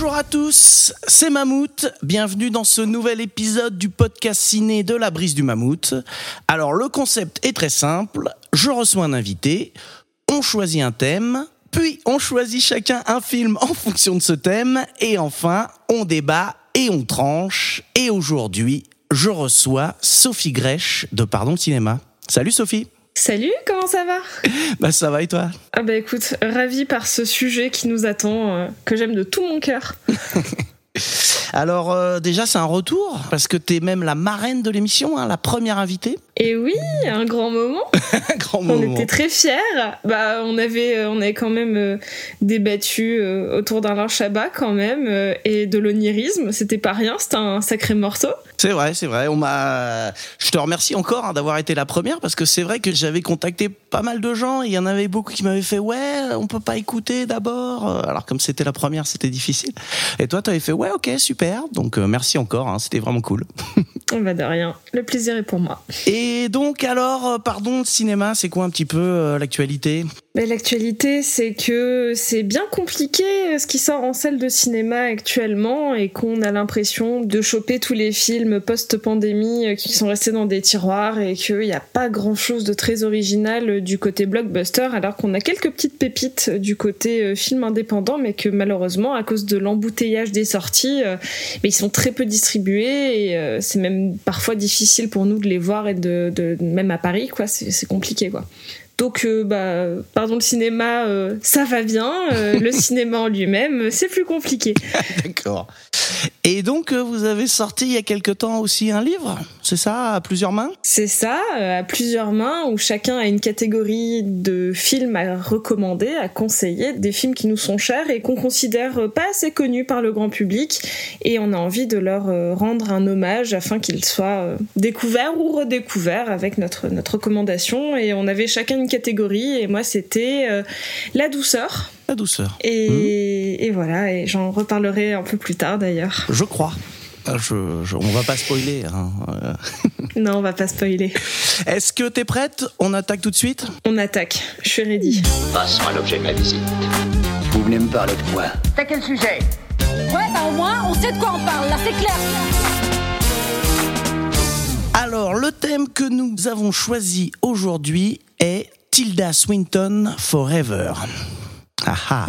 Bonjour à tous, c'est Mammouth. Bienvenue dans ce nouvel épisode du podcast ciné de la brise du Mammouth. Alors le concept est très simple. Je reçois un invité, on choisit un thème, puis on choisit chacun un film en fonction de ce thème, et enfin on débat et on tranche. Et aujourd'hui, je reçois Sophie Grèche de Pardon Cinéma. Salut Sophie. Salut, comment ça va? Bah ça va et toi? Ah bah écoute, ravi par ce sujet qui nous attend, euh, que j'aime de tout mon cœur. Alors euh, déjà c'est un retour parce que t'es même la marraine de l'émission, hein, la première invitée. Et oui, un grand moment. Un grand On moment. était très fiers. Bah, on avait, euh, on avait quand même euh, débattu euh, autour d'un à bas quand même et de l'onirisme. C'était pas rien, c'était un sacré morceau. C'est vrai, c'est vrai. On m'a. Je te remercie encore hein, d'avoir été la première parce que c'est vrai que j'avais contacté pas mal de gens il y en avait beaucoup qui m'avaient fait ouais, on peut pas écouter d'abord. Alors comme c'était la première, c'était difficile. Et toi, t'avais fait ouais, ok, super. Donc euh, merci encore. hein, c'était vraiment cool. On va de rien. Le plaisir est pour moi. Et donc alors, euh, pardon, cinéma, c'est quoi un petit peu euh, l'actualité? L'actualité, c'est que c'est bien compliqué euh, ce qui sort en salle de cinéma actuellement et qu'on a l'impression de choper tous les films post-pandémie euh, qui sont restés dans des tiroirs et qu'il n'y a pas grand-chose de très original euh, du côté blockbuster alors qu'on a quelques petites pépites du côté film indépendant mais que malheureusement à cause de l'embouteillage des sorties, mais ils sont très peu distribués et c'est même parfois difficile pour nous de les voir et de, même à Paris quoi, c'est compliqué quoi. Donc, euh, bah, pardon, le cinéma, euh, ça va bien. euh, le cinéma en lui-même, c'est plus compliqué. D'accord. Et donc vous avez sorti il y a quelque temps aussi un livre, c'est ça, à plusieurs mains? C'est ça, à plusieurs mains, où chacun a une catégorie de films à recommander, à conseiller, des films qui nous sont chers et qu'on considère pas assez connus par le grand public. Et on a envie de leur rendre un hommage afin qu'ils soient découverts ou redécouverts avec notre, notre recommandation. Et on avait chacun une catégorie, et moi c'était euh, la douceur. La douceur. Et, et voilà, et j'en reparlerai un peu plus tard d'ailleurs. Je crois. Ah, Je, je- on va pas spoiler. hein. Non, on va pas spoiler. Est-ce que t'es prête? On attaque tout de suite? On attaque, je suis ready. Passons à l'objet de ma visite. Vous venez me parler de quoi? T'as quel sujet? Ouais, bah au moins, on sait de quoi on parle, là, c'est clair. Alors, le thème que nous avons choisi aujourd'hui est Tilda Swinton Forever. Ah ah.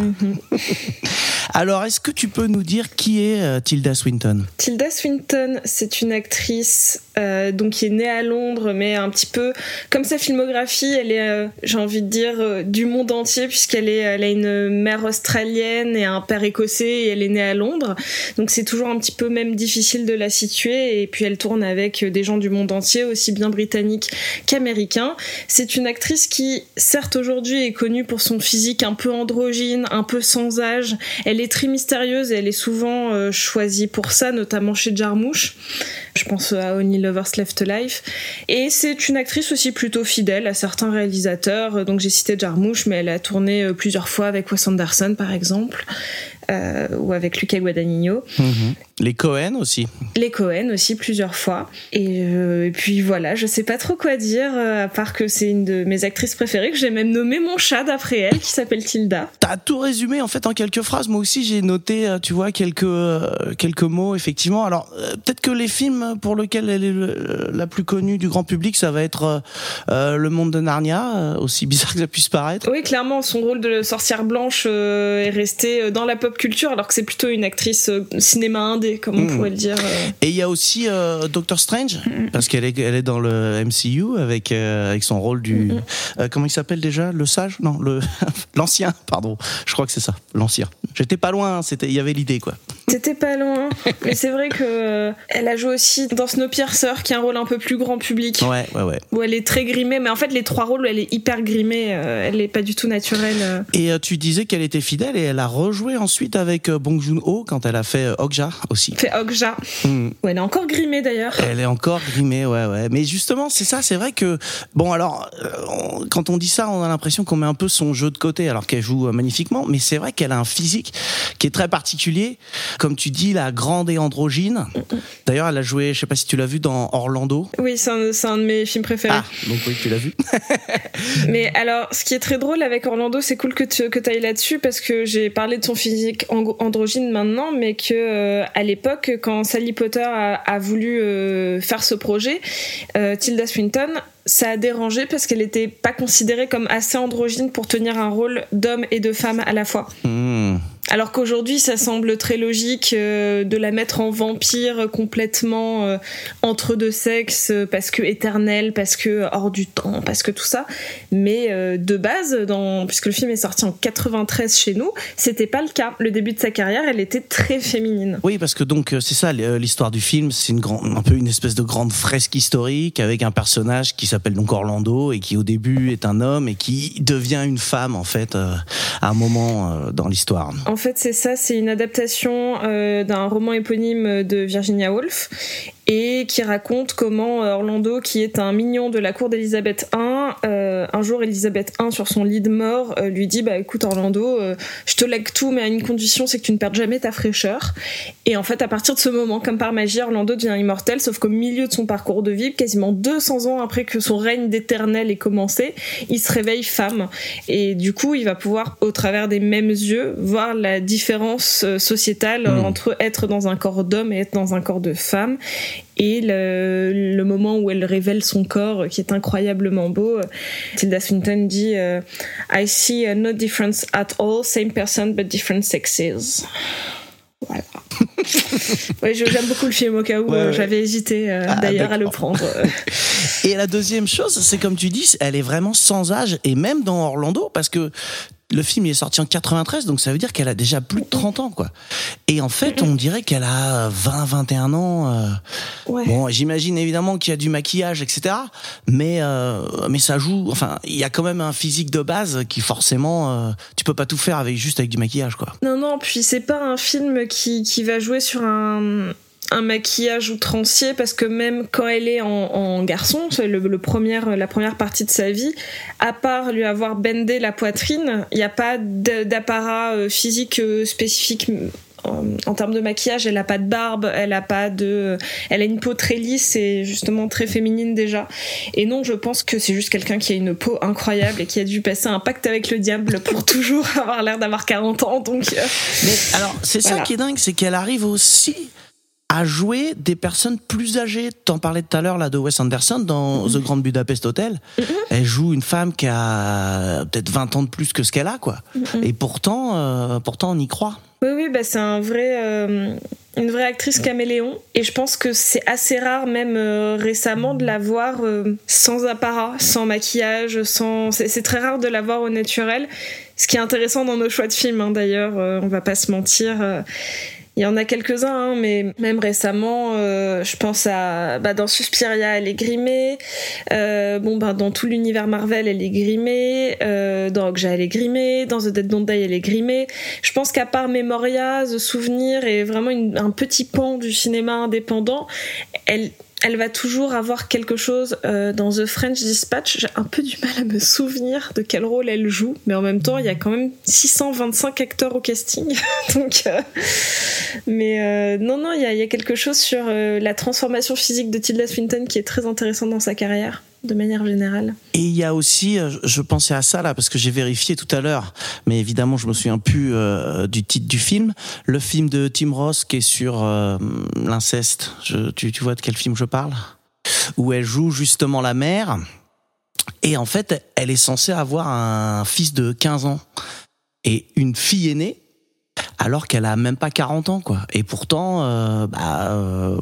Alors, est-ce que tu peux nous dire qui est euh, Tilda Swinton? Tilda Swinton, c'est une actrice euh, donc qui est née à Londres, mais un petit peu comme sa filmographie, elle est, euh, j'ai envie de dire, euh, du monde entier puisqu'elle est, elle a une mère australienne et un père écossais et elle est née à Londres. Donc c'est toujours un petit peu même difficile de la situer. Et puis elle tourne avec des gens du monde entier, aussi bien britanniques qu'américains. C'est une actrice qui, certes aujourd'hui, est connue pour son physique un peu androgyne, un peu sans âge. Elle est très mystérieuse et elle est souvent choisie pour ça, notamment chez Jarmouche. Je pense à Only Lovers Left Alive. Et c'est une actrice aussi plutôt fidèle à certains réalisateurs. Donc j'ai cité Jarmouche, mais elle a tourné euh, plusieurs fois avec Wes Anderson, par exemple, euh, ou avec Luca Guadagnino. Les Cohen aussi. Les Cohen aussi plusieurs fois. Et, euh, et puis voilà, je sais pas trop quoi dire, euh, à part que c'est une de mes actrices préférées, que j'ai même nommé mon chat d'après elle, qui s'appelle Tilda. T'as tout résumé en fait en quelques phrases. Moi aussi, j'ai noté, euh, tu vois, quelques euh, quelques mots effectivement. Alors euh, peut-être que les films pour lesquels elle est le- la plus connue du grand public, ça va être Le Monde de Narnia, aussi bizarre que ça puisse paraître. Oui, clairement, son rôle de sorcière blanche est resté dans la pop culture, alors que c'est plutôt une actrice cinéma indé, comme on Mm. pourrait le dire. euh. Et il y a aussi euh, Doctor Strange, parce qu'elle est, elle est dans le MCU avec, euh, avec son rôle du. euh, comment il s'appelle déjà? Le sage? Non, le l'ancien, pardon. Je crois que c'est ça, l'ancien. J'étais pas loin, c'était, il y avait l'idée quoi. C'était pas loin. Mais c'est vrai que elle a joué aussi dans Snowpiercer, qui a un rôle un peu plus grand public. Ouais, ouais, ouais. Où elle est très grimée, mais en fait, les trois rôles, elle est hyper grimée. elle est pas du tout naturelle. Et tu disais qu'elle était fidèle et elle a rejoué ensuite avec Bong Joon-ho quand elle a fait Okja aussi. Fait Okja. Hmm. Où elle est encore grimée d'ailleurs. Elle est encore grimée, ouais, ouais. Mais justement, c'est ça, c'est vrai que bon, alors euh, on- quand on dit ça, on a l'impression qu'on met un peu son jeu de côté, alors qu'elle joue euh, magnifiquement. Mais c'est vrai qu'elle a un physique qui est très particulier, comme tu dis, la grande et androgyne. D'ailleurs, elle a joué, je sais pas si tu l'as vu dans Orlando. Oui, c'est un, c'est un de mes films préférés. Ah, donc oui, tu l'as vu. Mais alors, ce qui est très drôle avec Orlando, c'est cool que tu que ailles là-dessus parce que j'ai parlé de son physique androgyne maintenant, mais que euh, à l'époque, quand Sally Potter a, voulu euh, faire ce projet, euh, Tilda Swinton, ça a dérangé parce qu'elle n'était pas considérée comme assez androgyne pour tenir un rôle d'homme et de femme à la fois. Hmm. Alors qu'aujourd'hui, ça semble très logique euh, de la mettre en vampire complètement euh, entre deux sexes, euh, parce que éternel, parce que hors du temps, parce que tout ça. Mais de base, dans, puisque le film est sorti en 93 chez nous, c'était pas le cas. Le début de sa carrière, elle était très féminine. Oui, parce que donc c'est ça l'histoire du film, c'est une grande, un peu une espèce de grande fresque historique avec un personnage qui s'appelle donc Orlando et qui au début est un homme et qui devient une femme en fait à un moment dans l'histoire. En fait, c'est ça, c'est une adaptation euh, d'un roman éponyme de Virginia Woolf et qui raconte comment euh, Orlando, qui est un mignon de la cour d'Élisabeth I, euh, un jour Élisabeth I sur son lit de mort lui dit bah écoute Orlando, je te lègue tout mais à une condition c'est que tu ne perdes jamais ta fraîcheur. Et en fait à partir de ce moment, comme par magie, Orlando devient immortel, sauf qu'au milieu de son parcours de vie, quasiment 200 ans après que son règne d'éternel ait commencé, il se réveille femme et du coup il va pouvoir au travers des mêmes yeux voir la différence euh, sociétale Mm. entre être dans un corps d'homme et être dans un corps de femme et le, le moment où elle révèle son corps qui est incroyablement beau Tilda Swinton dit euh, I see uh, no difference at all same person but different sexes voilà. ouais, je- j'aime beaucoup le film au cas où Ouais, euh, ouais. j'avais hésité euh, Ah, d'ailleurs à le prendre. Et la deuxième chose, c'est comme tu dis, elle est vraiment sans âge et même dans Orlando parce que le film il est sorti en 93 donc ça veut dire qu'elle a déjà plus de 30 ans quoi. Et en fait, on dirait qu'elle a 20 21 ans euh, Ouais. Bon, j'imagine évidemment qu'il y a du maquillage, etc. Mais euh, mais ça joue. Enfin, il y a quand même un physique de base qui forcément, euh, tu peux pas tout faire avec juste avec du maquillage, quoi. Non, non, puis c'est pas un film qui, qui va jouer sur un, un maquillage outrancier parce que même quand elle est en, en garçon, c'est le, le première, la première partie de sa vie, à part lui avoir bendé la poitrine, il n'y a pas d'apparat euh, physique euh, spécifique. En, en termes de maquillage, elle a pas de barbe, elle a pas de, elle a une peau très lisse et justement très féminine déjà. Et non, je pense que c'est juste quelqu'un qui a une peau incroyable et qui a dû passer un pacte avec le diable pour toujours avoir l'air d'avoir 40 ans. Donc, euh, Mais alors, c'est ça qui est dingue, c'est qu'elle arrive aussi à jouer des personnes plus âgées. T'en parlais tout à l'heure là de Wes Anderson dans The Grand Budapest Hotel. Elle joue une femme qui a peut-être 20 ans de plus que ce qu'elle a, quoi. Et pourtant, euh, pourtant, on y croit. Oui, oui, bah c'est un vrai, euh, une vraie actrice caméléon. Et je pense que c'est assez rare, même euh, récemment, de la voir sans apparat, sans maquillage, sans. C'est très rare de la voir au naturel. Ce qui est intéressant dans nos choix de films, hein, d'ailleurs, on va pas se mentir. Il y en a quelques-uns, hein, mais même récemment, euh, je pense à bah, dans Suspiria, elle est grimée. Euh, bon, bah, dans tout l'univers Marvel, elle est grimée. Euh, dans Okja, elle est grimée. Dans The Dead Don't elle est grimée. Je pense qu'à part Memoria, The Souvenir et vraiment un petit pan du cinéma indépendant, elle, elle va toujours avoir quelque chose euh, dans The French Dispatch. J'ai un peu du mal à me souvenir de quel rôle elle joue, mais en même temps, il y a quand même 625 acteurs au casting. Donc, euh, mais euh, non, non, il y y a quelque chose sur euh, la transformation physique de Tilda Swinton qui est très intéressante dans sa carrière, de manière générale. Et il y a aussi, euh, je pensais à ça là parce que j'ai vérifié tout à l'heure, mais évidemment je me souviens plus euh, du titre du film. Le film de Tim Ross qui est sur euh, l'inceste. Tu, vois de quel film je parle? Où elle joue justement la mère. Et en fait, elle est censée avoir un fils de 15 ans et une fille aînée, alors qu'elle a même pas 40 ans quoi. Et pourtant, euh, bah,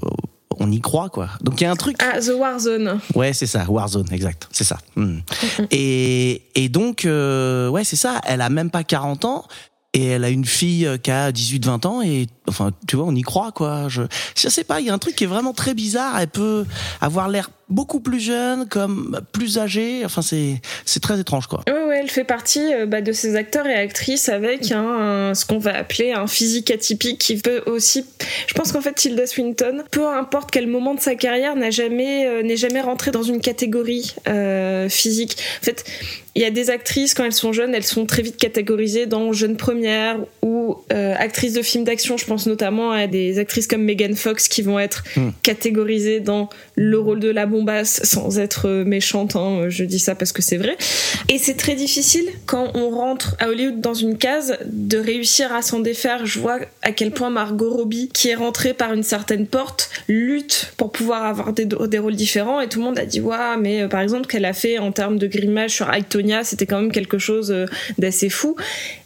on y croit quoi. Donc il y a un truc. Ah, The Warzone. Ouais, c'est ça, Warzone, exact, c'est ça. Hmm. Et, et donc, euh, ouais, c'est ça, elle a même pas 40 ans, et elle a une fille euh, qui a 18-20 ans et enfin tu vois on y croit quoi je je sais pas il y a un truc qui est vraiment très bizarre elle peut avoir l'air beaucoup plus jeune comme plus âgée enfin c'est c'est très étrange quoi ouais, elle fait partie euh, bah, de ces acteurs et actrices avec un, un- ce qu'on va appeler un physique atypique qui peut aussi. Je pense qu'en fait, Tilda Swinton, peu importe quel moment de sa carrière, n'a jamais euh, n'est jamais rentrée dans une catégorie euh, physique. En fait, il y a des actrices quand elles sont jeunes, elles sont très vite catégorisées dans jeune première ou euh, actrices de films d'action. Je pense notamment à des actrices comme Megan Fox qui vont être Hmm. catégorisées dans le rôle de la bombasse sans être méchante. hein, je dis ça parce que c'est vrai. Et c'est très difficile quand on rentre à Hollywood dans une case de réussir à s'en défaire. Je vois à quel point Margot Robbie, qui est rentrée par une certaine porte, lutte pour pouvoir avoir des, des rôles différents. Et tout le monde a dit, ouais, mais euh, par exemple, qu'elle a fait en termes de grimage sur Itonia, c'était quand même quelque chose euh, d'assez fou.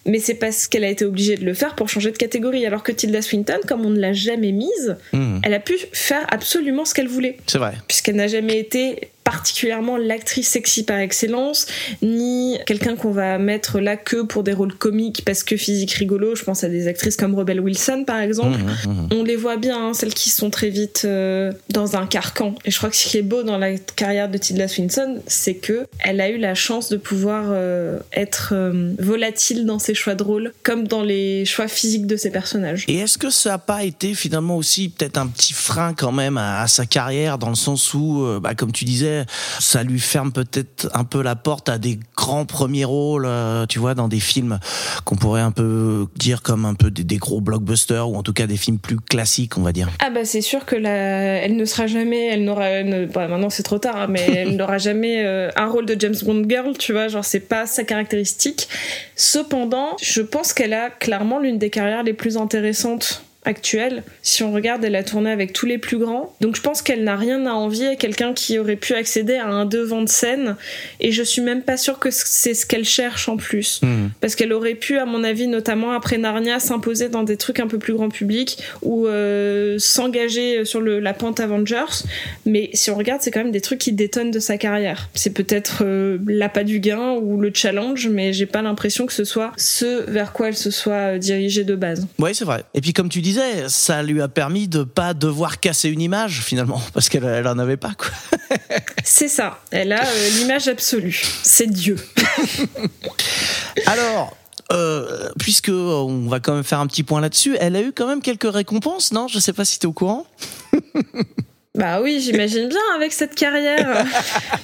Mais c'est parce qu'elle a été obligée de le faire pour changer de catégorie. Alors que Tilda Swinton, comme on ne l'a jamais mise, Mhm. elle a pu faire absolument ce qu'elle voulait c'est vrai puisqu'elle n'a jamais été particulièrement l'actrice sexy par excellence, ni quelqu'un qu'on va mettre là que pour des rôles comiques parce que physique rigolo. Je pense à des actrices comme Rebel Wilson par exemple. Mhm, mhm. On les voit bien, hein, celles qui sont très vite euh, dans un carcan. Et je crois que ce qui est beau dans la carrière de Tilda Swinton, c'est que elle a eu la chance de pouvoir euh, être euh, volatile dans ses choix de rôle, comme dans les choix physiques de ses personnages. Et est-ce que ça n'a pas été finalement aussi peut-être un petit frein quand même à, à sa carrière dans le sens où, bah, comme tu disais, ça lui ferme peut-être un peu la porte à des grands premiers rôles, euh, tu vois, dans des films qu'on pourrait un peu dire comme un peu des, des gros blockbusters ou en tout cas des films plus classiques, on va dire. Ah bah c'est sûr que la... elle ne sera jamais, elle n'aura, bah, maintenant c'est trop tard, hein, mais elle n'aura jamais euh, un rôle de James Bond girl, tu vois, genre c'est pas sa caractéristique. Cependant, je pense qu'elle a clairement l'une des carrières les plus intéressantes actuelles. Si on regarde, elle a tourné avec tous les plus grands. Donc je pense qu'elle n'a rien à envier à quelqu'un qui aurait pu accéder à un devant de scène. Et je suis même pas sûre que c'est ce qu'elle cherche en plus Mhm. parce qu'elle aurait pu, à mon avis, notamment après Narnia, s'imposer dans des trucs un peu plus grand public ou euh, s'engager sur le, la pente Avengers. Mais si on regarde, c'est quand même des trucs qui détonnent de sa carrière. C'est peut-être euh, l'appât du gain ou le challenge, mais j'ai pas l'impression que ce soit ce vers quoi elle se soit euh, dirigée de base. Oui, c'est vrai. Et puis comme tu disais, ça lui a permis de pas devoir casser une image finalement, parce qu'elle elle en avait pas quoi. C'est ça. Elle a euh, l'image absolue. C'est Dieu. Alors. Euh, puisque on va quand même faire un petit point là-dessus, elle a eu quand même quelques récompenses, non? Je sais pas si tu es au courant. Bah oui, j'imagine bien avec cette carrière.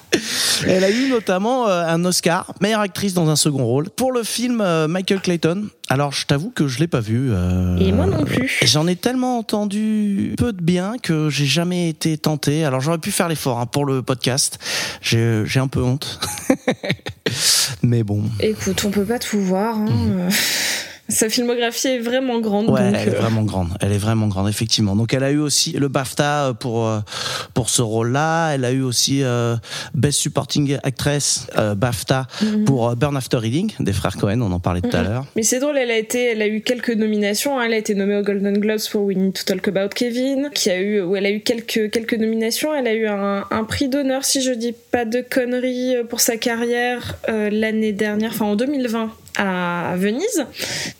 Elle a eu notamment euh, un Oscar, meilleure actrice dans un second rôle, pour le film euh, Michael Clayton. Alors, je t'avoue que je l'ai pas vu. euh, Et moi non plus. J'en ai tellement entendu peu de bien que j'ai jamais été tenté. Alors, j'aurais pu faire l'effort hein, pour le podcast. J'ai un peu honte. Mais bon. Écoute, on peut pas tout voir. hein. Sa filmographie est vraiment grande. Ouais, donc, elle est euh, vraiment grande. Elle est vraiment grande, effectivement. Donc, elle a eu aussi le BAFTA pour euh, pour ce rôle-là. Elle a eu aussi euh, Best Supporting Actress euh, BAFTA Mhm. pour euh, Burn After Reading des frères Cohen. On en parlait tout à l'heure. Mais c'est drôle, elle a été, elle a eu quelques nominations. hein. Elle a été nommée aux Golden Globes pour We Need to Talk About Kevin, qui a eu, où elle a eu quelques quelques nominations. Elle a eu un, un prix d'honneur, si je dis pas de conneries, euh, pour sa carrière euh, l'année dernière, enfin en 2020 à Venise.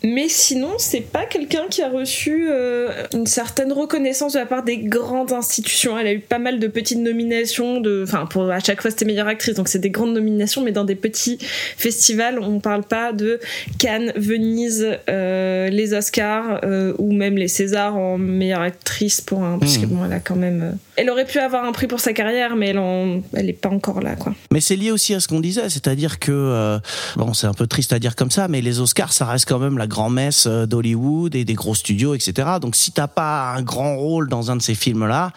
Mais sinon, c'est pas quelqu'un qui a reçu euh, une certaine reconnaissance de la part des grandes institutions. Elle a eu pas mal de petites nominations, de, enfin pour à chaque fois c'était meilleure actrice, donc c'est des grandes nominations, mais dans des petits festivals. On parle pas de Cannes, Venise, euh, les Oscars euh, ou même les Césars en meilleure actrice pour un. Parce que bon, elle a quand même. Elle aurait pu avoir un prix pour sa carrière, mais elle, en... elle est pas encore là, quoi. Mais c'est lié aussi à ce qu'on disait, c'est-à-dire que euh, bon, c'est un peu triste à dire comme ça, mais les Oscars, ça reste quand même la grand-messe euh, d'Hollywood et des gros studios, etc. Donc si t'as pas un grand rôle dans un de ces films-là,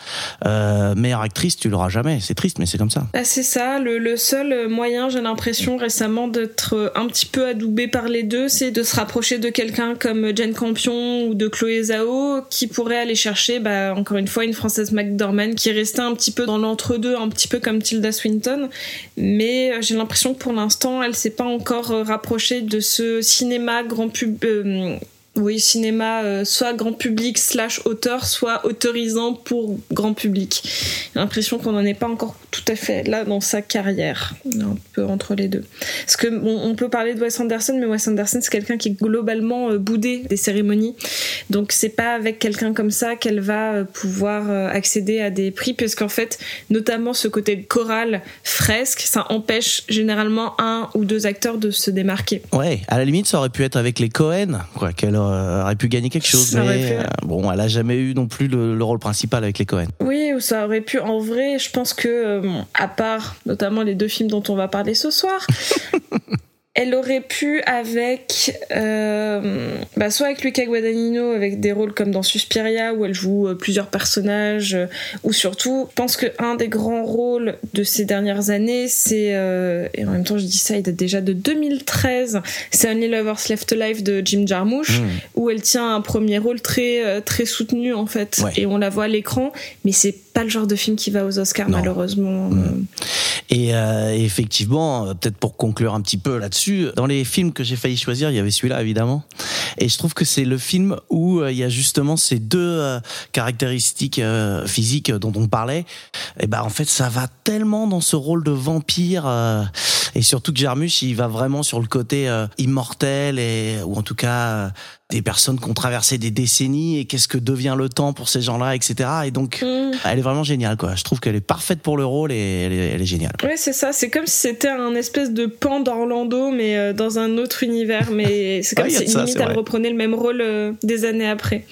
euh, meilleure actrice, tu l'auras jamais. C'est triste, mais c'est comme ça. Ah, c'est ça, le, le seul moyen, j'ai l'impression récemment d'être un petit peu adoubé par les deux, c'est de se rapprocher de quelqu'un comme Jane Campion ou de Chloé Zhao qui pourrait aller chercher, bah, encore une fois, une Française McDormand qui est restée un petit peu dans l'entre-deux, un petit peu comme Tilda Swinton, mais euh, j'ai l'impression que pour l'instant, elle s'est pas encore euh, rapprochée de ce cinéma grand pub. euh, oui, cinéma euh, soit grand public slash auteur, soit autorisant pour grand public. J'ai l'impression qu'on n'en est pas encore tout à fait là dans sa carrière. Un peu entre les deux. Parce que on peut parler de Wes Anderson, mais Wes Anderson c'est quelqu'un qui est globalement euh, boudé des cérémonies. Donc c'est pas avec quelqu'un comme ça qu'elle va euh, pouvoir accéder à des prix, puisqu'en fait, notamment ce côté choral, fresque, ça empêche généralement un ou deux acteurs de se démarquer. Ouais, à la limite, ça aurait pu être avec les Cohen, quoi, qu'elle aurait pu gagner quelque chose. Ça mais euh, bon, elle a jamais eu non plus le, le rôle principal avec les Cohen. Oui, ou ça aurait pu. En vrai, je pense que, euh, bon, à part notamment les deux films dont on va parler ce soir, elle aurait pu avec, euh, bah, soit avec Luca Guadagnino, avec des rôles comme dans Suspiria où elle joue euh, plusieurs personnages, euh, ou surtout, je pense que un des grands rôles de ces dernières années, c'est euh, et en même temps je dis ça, il date déjà de 2013, c'est Only Lovers Left Alive de Jim Jarmusch Mmh. où elle tient un premier rôle très très soutenu en fait Ouais. et on la voit à l'écran mais c'est pas le genre de film qui va aux Oscars Non. malheureusement Mm. Et euh, effectivement, euh, peut-être pour conclure un petit peu là-dessus, dans les films que j'ai failli choisir, il y avait celui-là évidemment. Et je trouve que c'est le film où euh, il y a justement ces deux euh, caractéristiques euh, physiques dont on parlait. Et ben en fait, ça va tellement dans ce rôle de vampire. euh, et surtout que Jarmusch, il va vraiment sur le côté euh, immortel et ou en tout cas euh, des personnes qui ont traversé des décennies et qu'est-ce que devient le temps pour ces gens-là, etc. Et donc, Mm. elle est vraiment géniale, quoi. Je trouve qu'elle est parfaite pour le rôle et elle est, elle est géniale. Ouais, c'est ça. C'est comme si c'était un espèce de pan d'Orlando, mais euh, dans un autre univers. Mais c'est comme Ouais, si ça, limite elle reprenait le même rôle euh, des années après.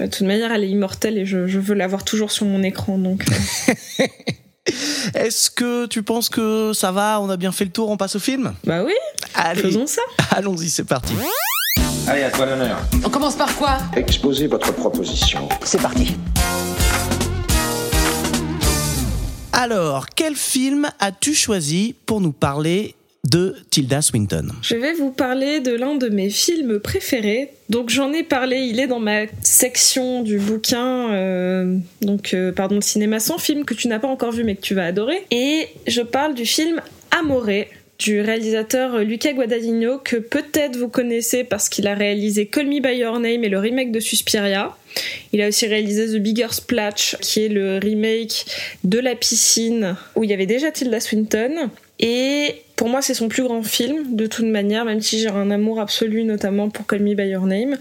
De toute manière, elle est immortelle et je, je veux l'avoir toujours sur mon écran. Donc, euh. Est-ce que tu penses que ça va? On a bien fait le tour On passe au film? Bah oui, Allez, faisons ça. allons-y, c'est parti. Allez, à toi l'honneur. On commence par quoi Exposez votre proposition. C'est parti. Alors, quel film as-tu choisi pour nous parler de Tilda Swinton? Je vais vous parler de l'un de mes films préférés. Donc j'en ai parlé, il est dans ma section du bouquin, euh, donc euh, pardon, de cinéma sans film que tu n'as pas encore vu mais que tu vas adorer. Et je parle du film Amore du réalisateur Luca Guadagnino que peut-être vous connaissez parce qu'il a réalisé Call Me By Your Name et le remake de Suspiria. Il a aussi réalisé The Bigger Splash qui est le remake de La piscine où il y avait déjà Tilda Swinton. Et pour moi, c'est son plus grand film, de toute manière, même si j'ai un amour absolu, notamment pour Call Me By Your Name,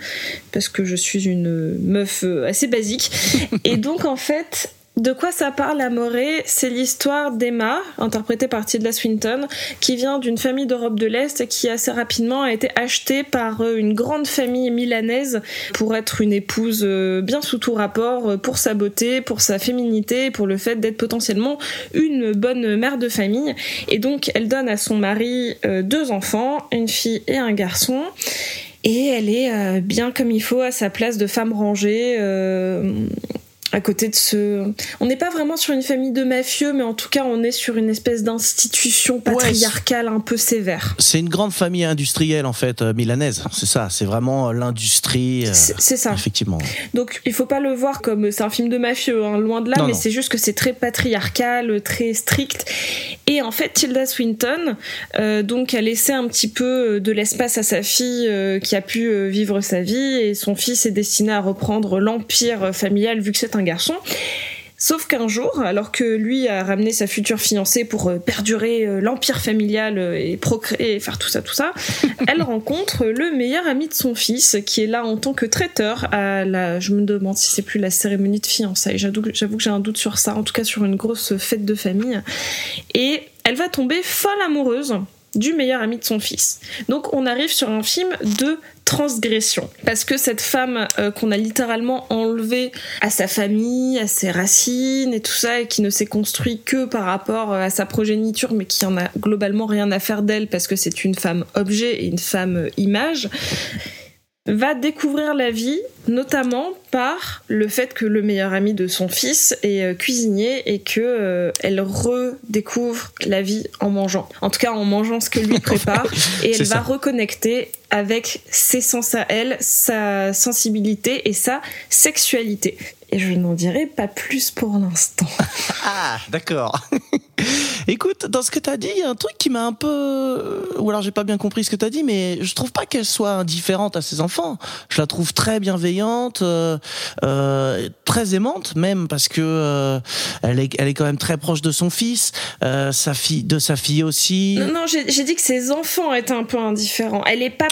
parce que je suis une meuf euh, assez basique. Et donc, en fait, de quoi ça parle Amoré? C'est l'histoire d'Emma, interprétée par Tilda Swinton, qui vient d'une famille d'Europe de l'Est et qui assez rapidement a été achetée par euh, une grande famille milanaise pour être une épouse euh, bien sous tout rapport, euh, pour sa beauté, pour sa féminité, pour le fait d'être potentiellement une bonne mère de famille. Et donc elle donne à son mari deux enfants, une fille et un garçon. Et elle est bien comme il faut à sa place de femme rangée. À côté de ce... On n'est pas vraiment sur une famille de mafieux, mais en tout cas, on est sur une espèce d'institution patriarcale un peu sévère. C'est une grande famille industrielle en fait euh, milanaise, c'est ça. C'est vraiment euh, l'industrie. euh, C'est ça. Effectivement. Donc il faut pas le voir comme c'est un film de mafieux, hein, loin de là, Non, mais c'est juste que c'est très patriarcal, très strict. Et en fait, Tilda Swinton, euh, donc, a laissé un petit peu de l'espace à sa fille qui a pu vivre sa vie, et son fils est destiné à reprendre l'empire familial vu que c'est un garçon. Sauf qu'un jour, alors que lui a ramené sa future fiancée pour euh, perdurer euh, l'empire familial euh, et procréer et faire tout ça, tout ça, elle rencontre le meilleur ami de son fils qui est là en tant que traiteur à la, je me demande si c'est plus la cérémonie de fiançailles. J'avoue que j'avoue que j'ai un doute sur ça, en tout cas sur une grosse fête de famille. Et elle va tomber folle amoureuse du meilleur ami de son fils. Donc on arrive sur un film de transgression. Parce que cette femme euh, qu'on a littéralement enlevée à sa famille, à ses racines et tout ça, et qui ne s'est construit que par rapport euh, à sa progéniture, mais qui en a globalement rien à faire d'elle parce que c'est une femme objet et une femme euh, image, va découvrir la vie, notamment par le fait que le meilleur ami de son fils est euh, cuisinier et que euh, elle redécouvre la vie en mangeant. En tout cas, en mangeant ce que lui prépare, et elle va reconnecter avec ses sens à elle, sa sensibilité et sa sexualité. Et je n'en dirai pas plus pour l'instant. Ah, d'accord. Écoute, dans ce que t'as dit, il y a un truc qui m'a un peu, ou alors j'ai pas bien compris ce que t'as dit, mais je trouve pas qu'elle soit indifférente à ses enfants. Je la trouve très bienveillante, euh, euh, très aimante même, parce que euh, elle est, elle est quand même très proche de son fils, sa fille, de sa fille aussi. Non, non, j'ai j'ai dit que ses enfants étaient un peu indifférents. Elle est pas.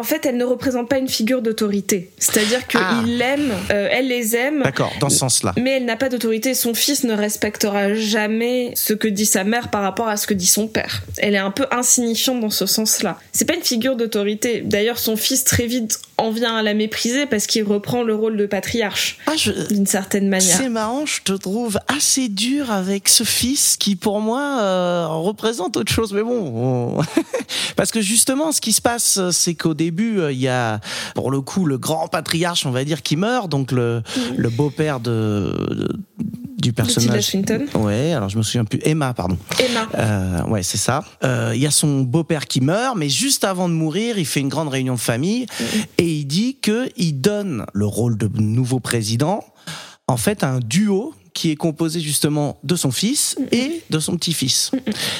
En fait, elle ne représente pas une figure d'autorité. C'est-à-dire qu'il Ah. l'aime, euh, elle les aime. D'accord, dans ce sens-là. Mais elle n'a pas d'autorité. Son fils ne respectera jamais ce que dit sa mère par rapport à ce que dit son père. Elle est un peu insignifiante dans ce sens-là. C'est pas une figure d'autorité. D'ailleurs, son fils très vite en vient à la mépriser parce qu'il reprend le rôle de patriarche Ah, d'une certaine manière. C'est marrant, je te trouve assez dur avec ce fils qui, pour moi, euh, représente autre chose. Mais bon, on- parce que justement, ce qui se passe, c'est qu'au début, euh, il y a, pour le coup, le grand patriarche, on va dire, qui meurt, donc le, le beau-père de, de- du personnage. Ouais, alors je me souviens plus. Emma, pardon. Emma. Euh, ouais, c'est ça. Euh, Il y a son beau-père qui meurt, mais juste avant de mourir, il fait une grande réunion de famille et il dit que il donne le rôle de nouveau président en fait à un duo qui est composé justement de son fils et de son petit-fils.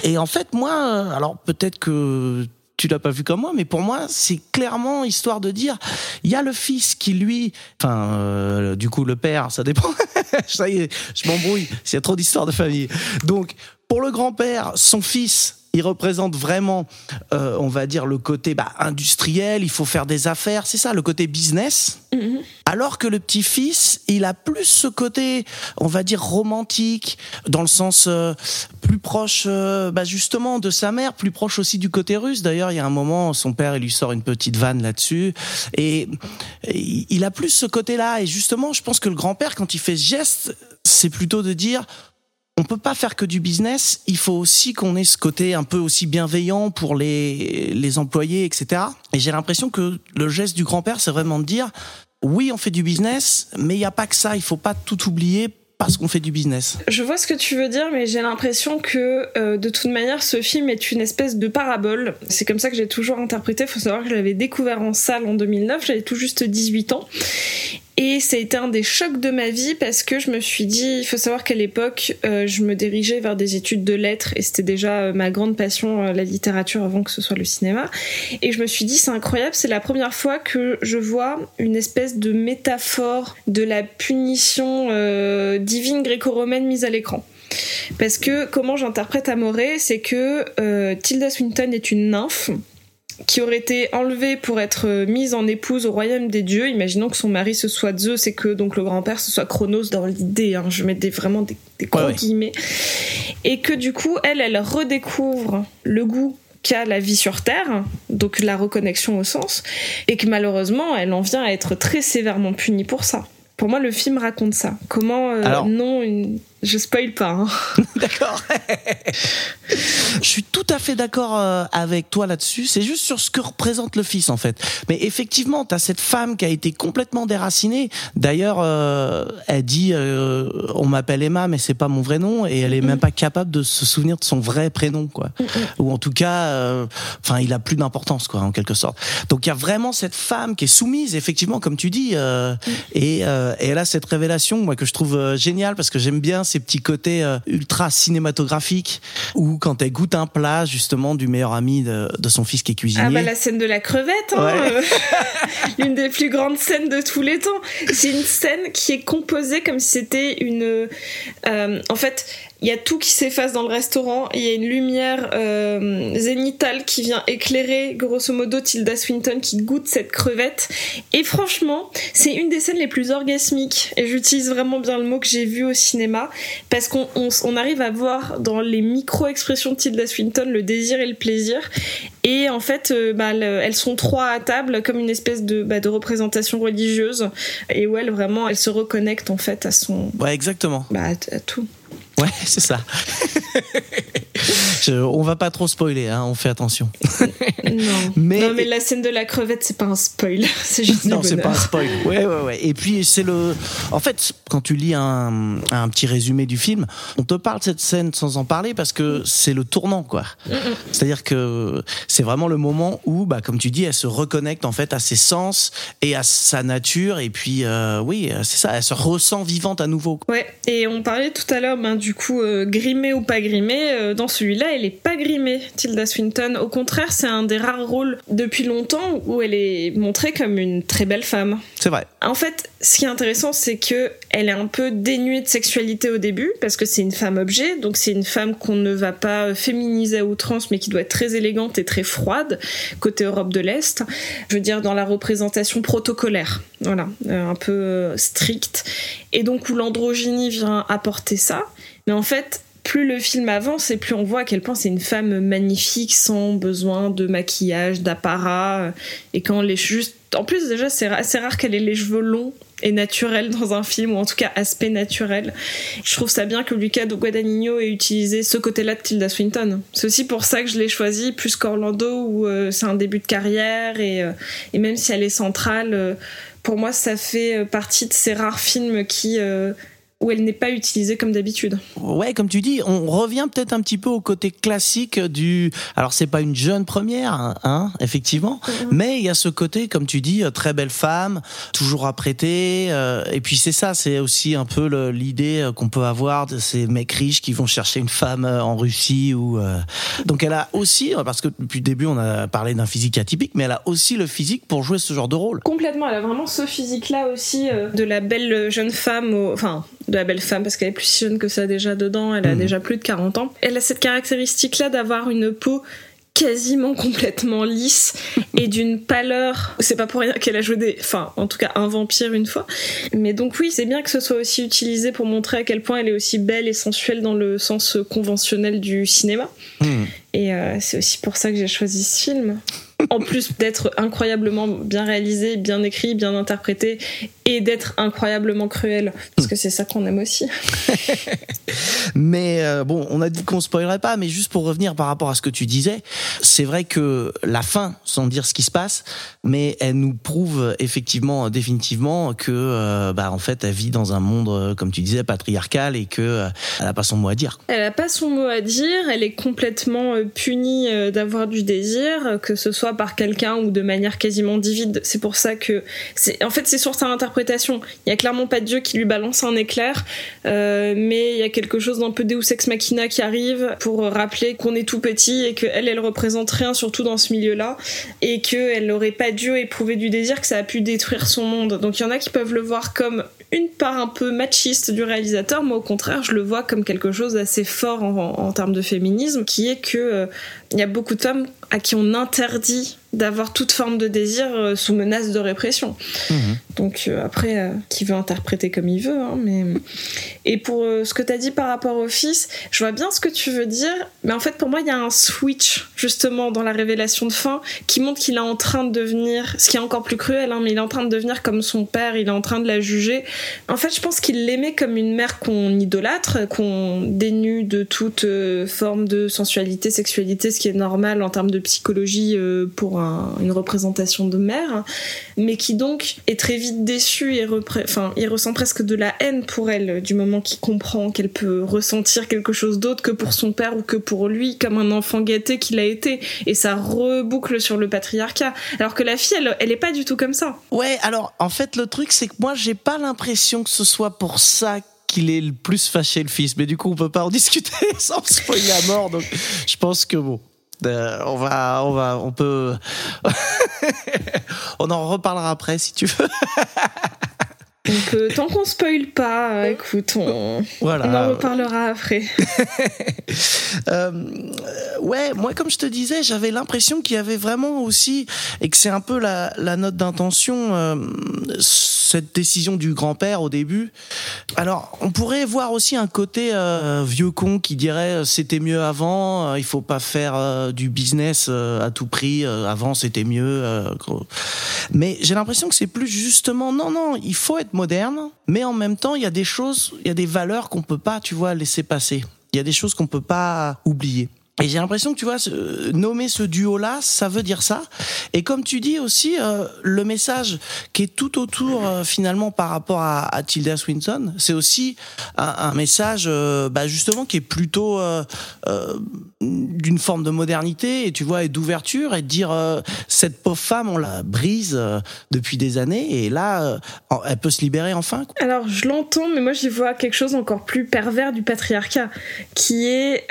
Et en fait, moi, euh, alors peut-être que tu l'as pas vu comme moi, mais pour moi, c'est clairement histoire de dire, il y a le fils qui lui, enfin, euh, du coup, le père, ça dépend. ça y est, je m'embrouille. S'il y a trop d'histoires de famille. Donc, pour le grand-père, son fils, il représente vraiment, euh, on va dire, le côté bah, industriel, il faut faire des affaires, c'est ça, le côté business. Alors que le petit-fils, il a plus ce côté, on va dire, romantique, dans le sens euh, plus proche, euh, bah, justement, de sa mère, plus proche aussi du côté russe. D'ailleurs, il y a un moment, son père, il lui sort une petite vanne là-dessus. Et, et il a plus ce côté-là. Et justement, je pense que le grand-père, quand il fait ce geste, c'est plutôt de dire, on peut pas faire que du business. Il faut aussi qu'on ait ce côté un peu aussi bienveillant pour les, les employés, etc. Et j'ai l'impression que le geste du grand-père, c'est vraiment de dire, oui, on fait du business, mais il n'y a pas que ça. Il faut pas tout oublier parce qu'on fait du business. Je vois ce que tu veux dire, mais j'ai l'impression que euh, de toute manière, ce film est une espèce de parabole. C'est comme ça que j'ai toujours interprété. Il faut savoir que je l'avais découvert en salle en 2009. J'avais tout juste 18 ans. Et ça a été un des chocs de ma vie parce que je me suis dit, il faut savoir qu'à l'époque, euh, je me dirigeais vers des études de lettres et c'était déjà euh, ma grande passion, euh, la littérature, avant que ce soit le cinéma. Et je me suis dit, c'est incroyable, c'est la première fois que je vois une espèce de métaphore de la punition divine gréco-romaine mise à l'écran. Parce que comment j'interprète Amoré, c'est que Tilda Swinton est une nymphe qui aurait été enlevée pour être euh, mise en épouse au royaume des dieux. Imaginons que son mari ce soit Zeus et que donc le grand-père ce soit Chronos dans l'idée. Hein, je mets des, vraiment des, des gros Ouais, guillemets. Et que du coup, elle, elle redécouvre le goût qu'a la vie sur Terre, donc la reconnexion au sens, et que malheureusement, elle en vient à être très sévèrement punie pour ça. Pour moi, le film raconte ça. Comment euh, Alors- non, une... je spoil pas. Hein. D'accord. Je suis tout à fait d'accord euh, avec toi là-dessus. C'est juste sur ce que représente le fils, en fait. Mais effectivement, tu as cette femme qui a été complètement déracinée. D'ailleurs, euh, elle dit euh, on m'appelle Emma, mais c'est pas mon vrai nom, et elle est même pas capable de se souvenir de son vrai prénom, quoi. Ou en tout cas, enfin, il a plus d'importance, quoi, en quelque sorte. Donc, il y a vraiment cette femme qui est soumise, effectivement, comme tu dis, et, elle a cette révélation, moi, que je trouve géniale parce que j'aime bien ces petits côtés euh, ultra cinématographiques où quand elle goûte un plat, justement, du meilleur ami de, de son fils qui est cuisinier. Ah bah la scène de la crevette, hein, Ouais. euh, l'une des plus grandes scènes de tous les temps. C'est une scène qui est composée comme si c'était une... euh, en fait, il y a tout qui s'efface dans le restaurant, il y a une lumière euh, zénitale qui vient éclairer grosso modo Tilda Swinton qui goûte cette crevette. Et franchement, c'est une des scènes les plus orgasmiques, et j'utilise vraiment bien le mot que j'ai vu au cinéma, parce qu'on on, on arrive à voir dans les micro-expressions de Tilda Swinton le désir et le plaisir. Et en fait, euh, bah, le- elles sont trois à table, comme une espèce de, bah, de représentation religieuse, et où elle vraiment, elle se reconnecte en fait à son, Ouais, exactement. bah, à, à tout. Ouais, c'est ça. Je- on va pas trop spoiler, hein, on fait attention. Non. Mais- non, mais la scène de la crevette, c'est pas un spoil. C'est juste Non, c'est pas un spoil. Ouais, ouais, ouais. Et puis c'est le. En fait, quand tu lis un, un petit résumé du film, on te parle de cette scène sans en parler parce que c'est le tournant, quoi. C'est-à-dire que c'est vraiment le moment où, bah, comme tu dis, elle se reconnecte en fait à ses sens et à sa nature. Et puis, euh, oui, c'est ça, elle se ressent vivante à nouveau. Ouais, et on parlait tout à l'heure, ben, du coup, euh, grimée ou pas grimée, euh, dans celui-là, elle est pas grimée, Tilda Swinton. Au contraire, c'est un des rares rôles depuis longtemps où elle est montrée comme une très belle femme. C'est vrai. En fait, ce qui est intéressant, c'est que elle est un peu dénuée de sexualité au début, parce que c'est une femme objet, donc c'est une femme qu'on ne va pas féminiser à outrance, mais qui doit être très élégante et très froide, côté Europe de l'Est. Je veux dire, dans la représentation protocolaire, voilà, euh, un peu euh, stricte. Et donc où l'androgynie vient apporter ça. Mais en fait, plus le film avance et plus on voit à quel point c'est une femme magnifique sans besoin de maquillage, d'apparat. euh, Et quand les juste. En plus, déjà, c'est assez rare qu'elle ait les cheveux longs et naturels dans un film, ou en tout cas aspect naturel. Je trouve ça bien que Luca Guadagnino ait utilisé ce côté-là de Tilda Swinton. C'est aussi pour ça que je l'ai choisi, plus qu'Orlando, où euh, c'est un début de carrière, et, euh, même si elle est centrale, pour moi, ça fait partie de ces rares films qui. Où elle n'est pas utilisée comme d'habitude. Ouais, comme tu dis, on revient peut-être un petit peu au côté classique du. Alors c'est pas une jeune première, hein, hein, effectivement, mais il y a ce côté, comme tu dis, euh, très belle femme, toujours apprêtée. euh, et puis c'est ça, c'est aussi un peu l'idée euh, qu'on peut avoir de ces mecs riches qui vont chercher une femme euh, en Russie ou. euh, Donc elle a aussi, parce que depuis le début on a parlé d'un physique atypique, mais elle a aussi le physique pour jouer ce genre de rôle. Complètement, elle a vraiment ce physique-là aussi, euh, de la belle jeune femme, au- enfin, de la belle femme, parce qu'elle est plus si jeune que ça déjà dedans, elle a Mhm. déjà plus de 40 ans. Elle a cette caractéristique-là d'avoir une peau quasiment complètement lisse et d'une pâleur. C'est pas pour rien qu'elle a joué des, enfin, en tout cas, un vampire une fois. Mais donc oui, c'est bien que ce soit aussi utilisé pour montrer à quel point elle est aussi belle et sensuelle dans le sens conventionnel du cinéma. Hmm. Et euh, c'est aussi pour ça que j'ai choisi ce film. En plus d'être incroyablement bien réalisé, bien écrit, bien interprété, et d'être incroyablement cruel, parce que c'est ça qu'on aime aussi. Mais euh, bon, on a dit qu'on spoilerait pas, mais juste pour revenir par rapport à ce que tu disais, c'est vrai que la fin, sans dire ce qui se passe, mais elle nous prouve effectivement, définitivement, que euh, bah en fait, elle vit dans un monde, euh, comme tu disais, patriarcal et que euh, elle a pas son mot à dire. Elle a pas son mot à dire, elle est complètement punie d'avoir du désir, que ce soit par quelqu'un ou de manière quasiment divide. C'est pour ça que, en fait, c'est sur sa interprétation. Il y a clairement pas Dieu qui lui balance un éclair, euh, mais il y a quelque chose d'un peu Deus ex machina qui arrive pour rappeler qu'on est tout petit et qu'elle, elle représente rien, surtout dans ce milieu-là, et qu'elle n'aurait pas dû éprouver du désir, que ça a pu détruire son monde. Donc il y en a qui peuvent le voir comme une part un peu machiste du réalisateur, moi au contraire, je le vois comme quelque chose d'assez fort en, termes de féminisme, qui est que euh, il y a beaucoup de femmes à qui on interdit d'avoir toute forme de désir euh, sous menace de répression. Donc euh, après, euh, qui veut interpréter comme il veut, hein, mais et pour euh, ce que tu as dit par rapport au fils, je vois bien ce que tu veux dire, mais en fait pour moi il y a un switch justement dans la révélation de fin qui montre qu'il est en train de devenir, ce qui est encore plus cruel, hein, mais il est en train de devenir comme son père, il est en train de la juger. En fait je pense qu'il l'aimait comme une mère qu'on idolâtre, qu'on dénue de toute forme de sensualité, sexualité, ce qui est normal en termes de psychologie pour un- une représentation de mère, mais qui donc est très vite déçu et ressent presque de la haine pour elle du moment qu'il comprend qu'elle peut ressentir quelque chose d'autre que pour son père ou que pour lui, comme un enfant gâté qu'il a été, et ça reboucle sur le patriarcat. Alors que la fille, elle, elle est pas du tout comme ça. Ouais, alors en fait le truc c'est que moi j'ai pas l'impression que ce soit pour ça qu'il est le plus fâché le fils, mais du coup on peut pas en discuter sans spoiler à mort, donc je pense que bon. Euh, on va, on va, on peut, on en reparlera après si tu veux. Donc euh, tant qu'on spoil pas, euh, écoute, on, Voilà. on en reparlera après. Euh, ouais, moi, comme je te disais, j'avais l'impression qu'il y avait vraiment aussi, et que c'est un peu la, la note d'intention, euh, cette décision du grand-père au début. Alors, on pourrait voir aussi un côté euh, vieux con qui dirait euh, c'était mieux avant, euh, il faut pas faire euh, du business euh, à tout prix, euh, avant c'était mieux. mais j'ai l'impression que c'est plus justement, non, non, il faut être moderne, mais en même temps, il y a des choses, il y a des valeurs qu'on peut pas, tu vois, laisser passer. Il y a des choses qu'on peut pas oublier. Et j'ai l'impression que tu vois, nommer ce duo-là, ça veut dire ça. Et comme tu dis aussi, euh, le message qui est tout autour euh, finalement par rapport à, Tilda Swinton, c'est aussi un, message euh, bah, justement qui est plutôt d'une forme de modernité et tu vois et d'ouverture et de dire cette pauvre femme on la brise depuis des années et là elle peut se libérer enfin. Alors je l'entends, mais moi j'y vois quelque chose encore plus pervers du patriarcat, qui est,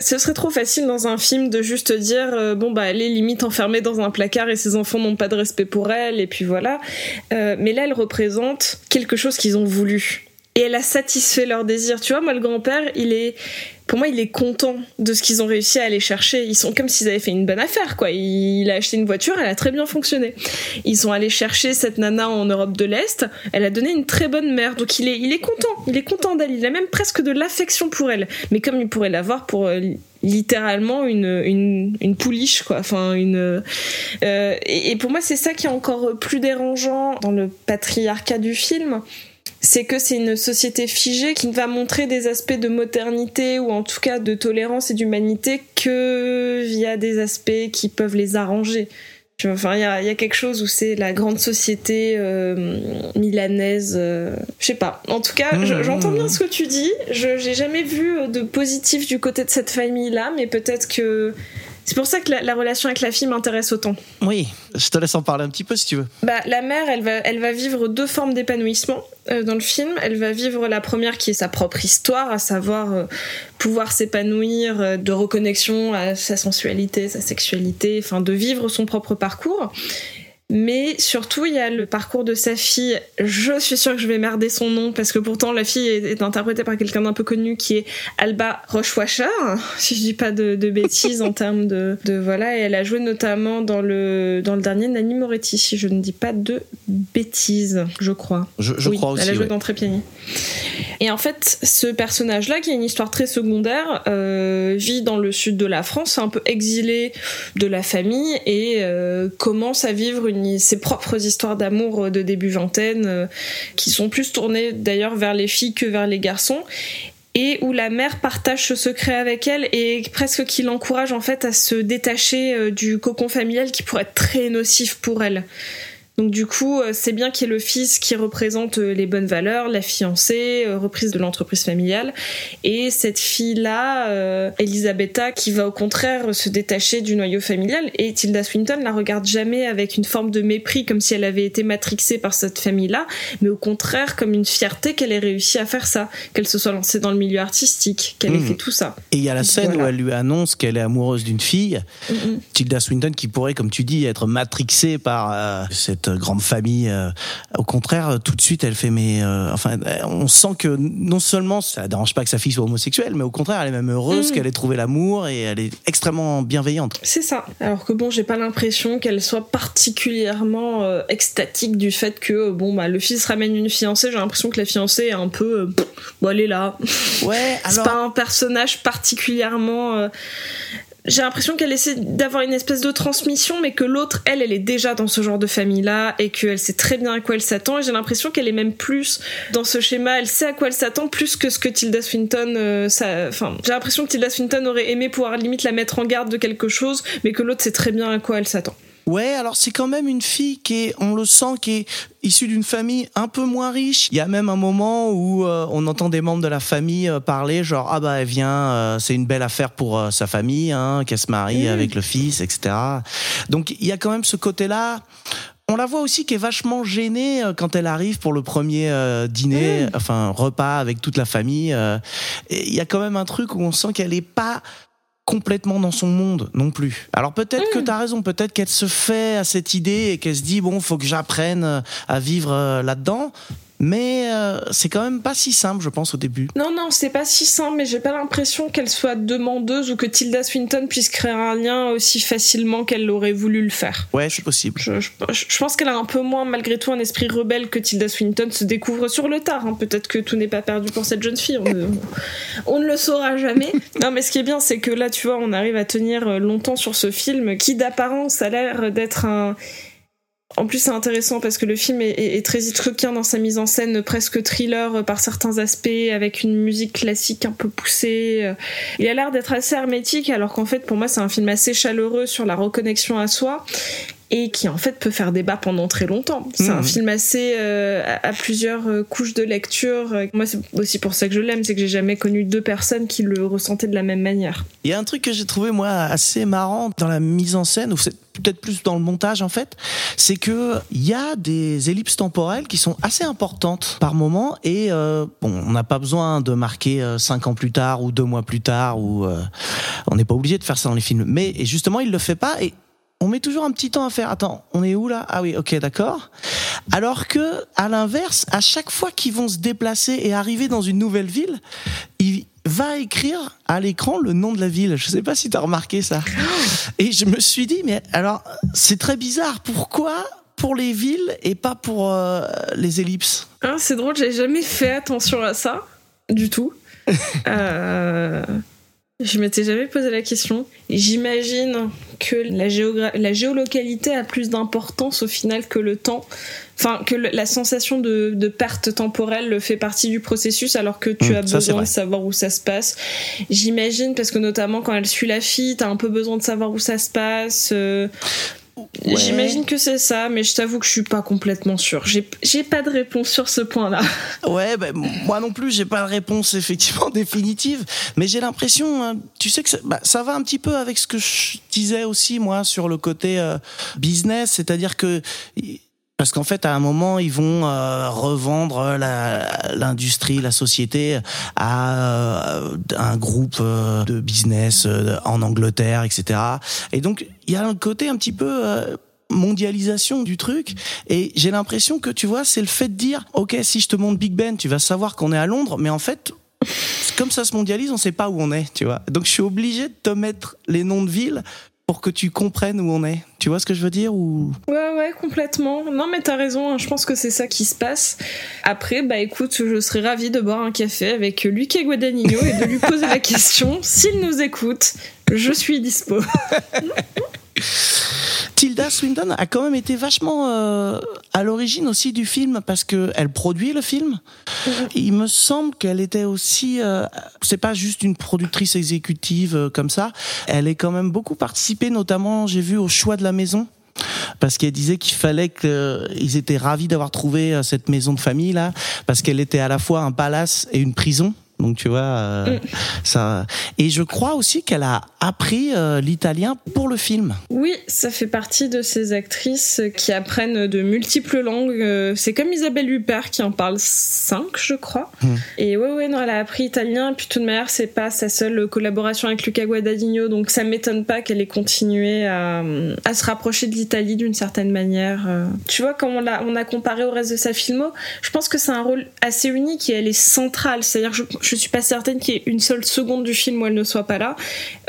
ce serait trop facile dans un film de juste dire, euh, bon bah elle est limite enfermée dans un placard et ses enfants n'ont pas de respect pour elle, et puis voilà. Euh, mais là elle représente quelque chose qu'ils ont voulu. Et elle a satisfait leur désir. Tu vois, moi le grand-père, il est, pour moi, il est content de ce qu'ils ont réussi à aller chercher. Ils sont comme s'ils avaient fait une bonne affaire, quoi. Il a acheté une voiture, elle a très bien fonctionné. Ils sont allés chercher cette nana en Europe de l'Est. Elle a donné une très bonne mère. Donc il est, il est content. Il est content d'elle. Il a même presque de l'affection pour elle. Mais comme il pourrait l'avoir pour euh, littéralement une, une, une pouliche, quoi. Enfin, une. euh, et, et pour moi, c'est ça qui est encore plus dérangeant dans le patriarcat du film c'est que c'est une société figée qui ne va montrer des aspects de modernité ou en tout cas de tolérance et d'humanité que via des aspects qui peuvent les arranger. Enfin, il y a, il y a quelque chose où c'est la grande société euh, milanaise. euh, je sais pas. En tout cas, Mmh, j'entends mmh. bien ce que tu dis. Je j'ai jamais vu de positif du côté de cette famille-là, mais peut-être que c'est pour ça que la, la relation avec la fille m'intéresse autant. Oui, je te laisse en parler un petit peu si tu veux. Bah, la mère, elle va, elle va vivre deux formes d'épanouissement euh, dans le film. Elle va vivre la première qui est sa propre histoire, à savoir euh, pouvoir s'épanouir euh, de reconnexion à sa sensualité, sa sexualité, enfin de vivre son propre parcours. Mais surtout, il y a le parcours de sa fille. Je suis sûre que je vais merder son nom parce que pourtant la fille est, est interprétée par quelqu'un d'un peu connu qui est Alba Rochwacher, si je dis pas de, de bêtises en termes de, de voilà. Et elle a joué notamment dans le dans le dernier Nanny Moretti, si je ne dis pas de bêtises, je crois. Je, je oui, crois aussi. Elle a joué ouais. dans Trépiani. Et en fait, ce personnage-là, qui a une histoire très secondaire, euh, vit dans le sud de la France, un peu exilé de la famille et euh, commence à vivre une, ses propres histoires d'amour de début vingtaine, euh, qui sont plus tournées d'ailleurs vers les filles que vers les garçons. Et où la mère partage ce secret avec elle et presque qui l'encourage en fait à se détacher euh, du cocon familial qui pourrait être très nocif pour elle. Donc du coup, euh, c'est bien qu'il y ait le fils qui représente euh, les bonnes valeurs, la fiancée, euh, reprise de l'entreprise familiale, et cette fille-là, euh, Elisabetta, qui va au contraire se détacher du noyau familial, et Tilda Swinton la regarde jamais avec une forme de mépris, comme si elle avait été matrixée par cette famille-là, mais au contraire comme une fierté qu'elle ait réussi à faire ça, qu'elle se soit lancée dans le milieu artistique, qu'elle ait Mhm. fait tout ça. Et il y a la scène Voilà. où elle lui annonce qu'elle est amoureuse d'une fille, Mhm. Tilda Swinton, qui pourrait, comme tu dis, être matrixée par euh, cette grande famille. euh, au contraire, euh, tout de suite, elle fait mais, euh, enfin, euh, on sent que non seulement ça ne dérange pas que sa fille soit homosexuelle, mais au contraire, elle est même heureuse Mhm. qu'elle ait trouvé l'amour et elle est extrêmement bienveillante. C'est ça. Alors que bon, j'ai pas l'impression qu'elle soit particulièrement euh, extatique du fait que euh, bon bah le fils ramène une fiancée. J'ai l'impression que la fiancée est un peu, euh, bon elle est là. Ouais, C'est alors. pas un personnage particulièrement. J'ai l'impression qu'elle essaie d'avoir une espèce de transmission, mais que l'autre, elle, elle est déjà dans ce genre de famille-là et qu'elle sait très bien à quoi elle s'attend. Et j'ai l'impression qu'elle est même plus dans ce schéma. Elle sait à quoi elle s'attend plus que ce que Tilda Swinton. euh. Enfin, j'ai l'impression que Tilda Swinton aurait aimé pouvoir limite la mettre en garde de quelque chose, mais que l'autre sait très bien à quoi elle s'attend. Ouais, alors c'est quand même une fille qui est, on le sent, qui est issue d'une famille un peu moins riche. Il y a même un moment où euh, on entend des membres de la famille euh, parler, genre ah bah elle vient, euh, c'est une belle affaire pour sa famille, hein, qu'elle se marie avec le fils, etc. Donc il y a quand même ce côté-là. On la voit aussi qui est vachement gênée quand elle arrive pour le premier dîner, enfin repas avec toute la famille. Il y a quand même un truc où on sent qu'elle est pas complètement dans son monde non plus. Alors peut-être que tu as raison, peut-être qu'elle se fait à cette idée et qu'elle se dit bon, faut que j'apprenne à vivre euh, là-dedans. Mais euh, c'est quand même pas si simple, je pense, au début. Non, non, c'est pas si simple, mais j'ai pas l'impression qu'elle soit demandeuse ou que Tilda Swinton puisse créer un lien aussi facilement qu'elle aurait voulu le faire. Ouais, c'est possible. Je, je- je pense qu'elle a un peu moins, malgré tout, un esprit rebelle que Tilda Swinton se découvre sur le tard. hein. Peut-être que tout n'est pas perdu pour cette jeune fille. On ne, on ne le saura jamais. Non, mais ce qui est bien, c'est que là, tu vois, on arrive à tenir longtemps sur ce film qui, d'apparence, a l'air d'être un En plus, c'est intéressant parce que le film est, est- est très Hitchcockien dans sa mise en scène, presque thriller euh, par certains aspects, avec une musique classique un peu poussée. euh. Il a l'air d'être assez hermétique, alors qu'en fait, pour moi, c'est un film assez chaleureux sur la reconnexion à soi et qui en fait peut faire débat pendant très longtemps. C'est un Mhm. film assez euh, à, à plusieurs couches de lecture. Moi, c'est aussi pour ça que je l'aime, c'est que j'ai jamais connu deux personnes qui le ressentaient de la même manière. Il y a un truc que j'ai trouvé moi assez marrant dans la mise en scène, ou c'est peut-être plus dans le montage en fait, c'est que il y a des ellipses temporelles qui sont assez importantes par moment et euh, bon, on n'a pas besoin de marquer euh, cinq ans plus tard ou deux mois plus tard ou euh, on n'est pas obligé de faire ça dans les films. Mais et justement, il le fait pas et on met toujours un petit temps à faire. Attends, on est où là? Ah oui, ok, d'accord. Alors que, à l'inverse, à chaque fois qu'ils vont se déplacer et arriver dans une nouvelle ville, il va écrire à l'écran le nom de la ville. Je sais pas si tu as remarqué ça. Et je me suis dit, mais alors, c'est très bizarre. Pourquoi pour les villes et pas pour euh, les ellipses? Ah, c'est drôle, j'ai jamais fait attention à ça du tout. Euh, je m'étais jamais posé la question. J'imagine que la, la géolocalité a plus d'importance au final que le temps. Enfin, que la sensation de, de perte temporelle fait partie du processus alors que tu Mmh, as besoin de savoir où ça se passe. J'imagine parce que notamment quand elle suit la fille, t'as un peu besoin de savoir où ça se passe. euh, Ouais. J'imagine que c'est ça, mais je t'avoue que je suis pas complètement sûre. J'ai pas de réponse sur ce point-là. Ouais, ben, moi non plus, j'ai pas de réponse effectivement définitive, mais j'ai l'impression, hein, tu sais que ça, bah, ça va un petit peu avec ce que je disais aussi moi sur le côté euh, business, c'est-à-dire que parce qu'en fait, à un moment, ils vont euh, revendre l'industrie, la société à euh, un groupe euh, de business euh, en Angleterre, etc. Et donc, il y a un côté un petit peu euh, mondialisation du truc. Et j'ai l'impression que, tu vois, c'est le fait de dire, OK, si je te montre Big Ben, tu vas savoir qu'on est à Londres, mais en fait, comme ça se mondialise, on sait pas où on est, tu vois. Donc, je suis obligé de te mettre les noms de villes pour que tu comprennes où on est. Tu vois ce que je veux dire ou? Ouais, ouais, complètement. Non, mais t'as raison, hein, je pense que c'est ça qui se passe. Après, bah écoute, je serais ravie de boire un café avec Luca Guadagnino et de lui poser la question. S'il nous écoute, je suis dispo. Tilda Swinton a quand même été vachement euh, à l'origine aussi du film parce que elle produit le film. Il me semble qu'elle était aussi, euh, c'est pas juste une productrice exécutive euh, comme ça. Elle est quand même beaucoup participé, notamment j'ai vu au choix de la maison. Parce qu'elle disait qu'il fallait qu'ils étaient ravis d'avoir trouvé cette maison de famille là, parce qu'elle était à la fois un palace et une prison. Donc tu vois, euh, ça. Et je crois aussi qu'elle a appris euh, l'italien pour le film. Oui, ça fait partie de ces actrices qui apprennent de multiples langues. Euh, C'est comme Isabelle Huppert qui en parle cinq, je crois. Mm. Et ouais, ouais, non, elle a appris italien. Et puis, de toute manière, c'est pas sa seule collaboration avec Luca Guadagnino. Donc, ça m'étonne pas qu'elle ait continué à, à se rapprocher de l'Italie d'une certaine manière. Tu vois, quand on l'a, on a comparé au reste de sa filmo, je pense que c'est un rôle assez unique et elle est centrale. C'est-à-dire, je, je suis pas certaine qu'il y ait une seule seconde du film où elle ne soit pas là.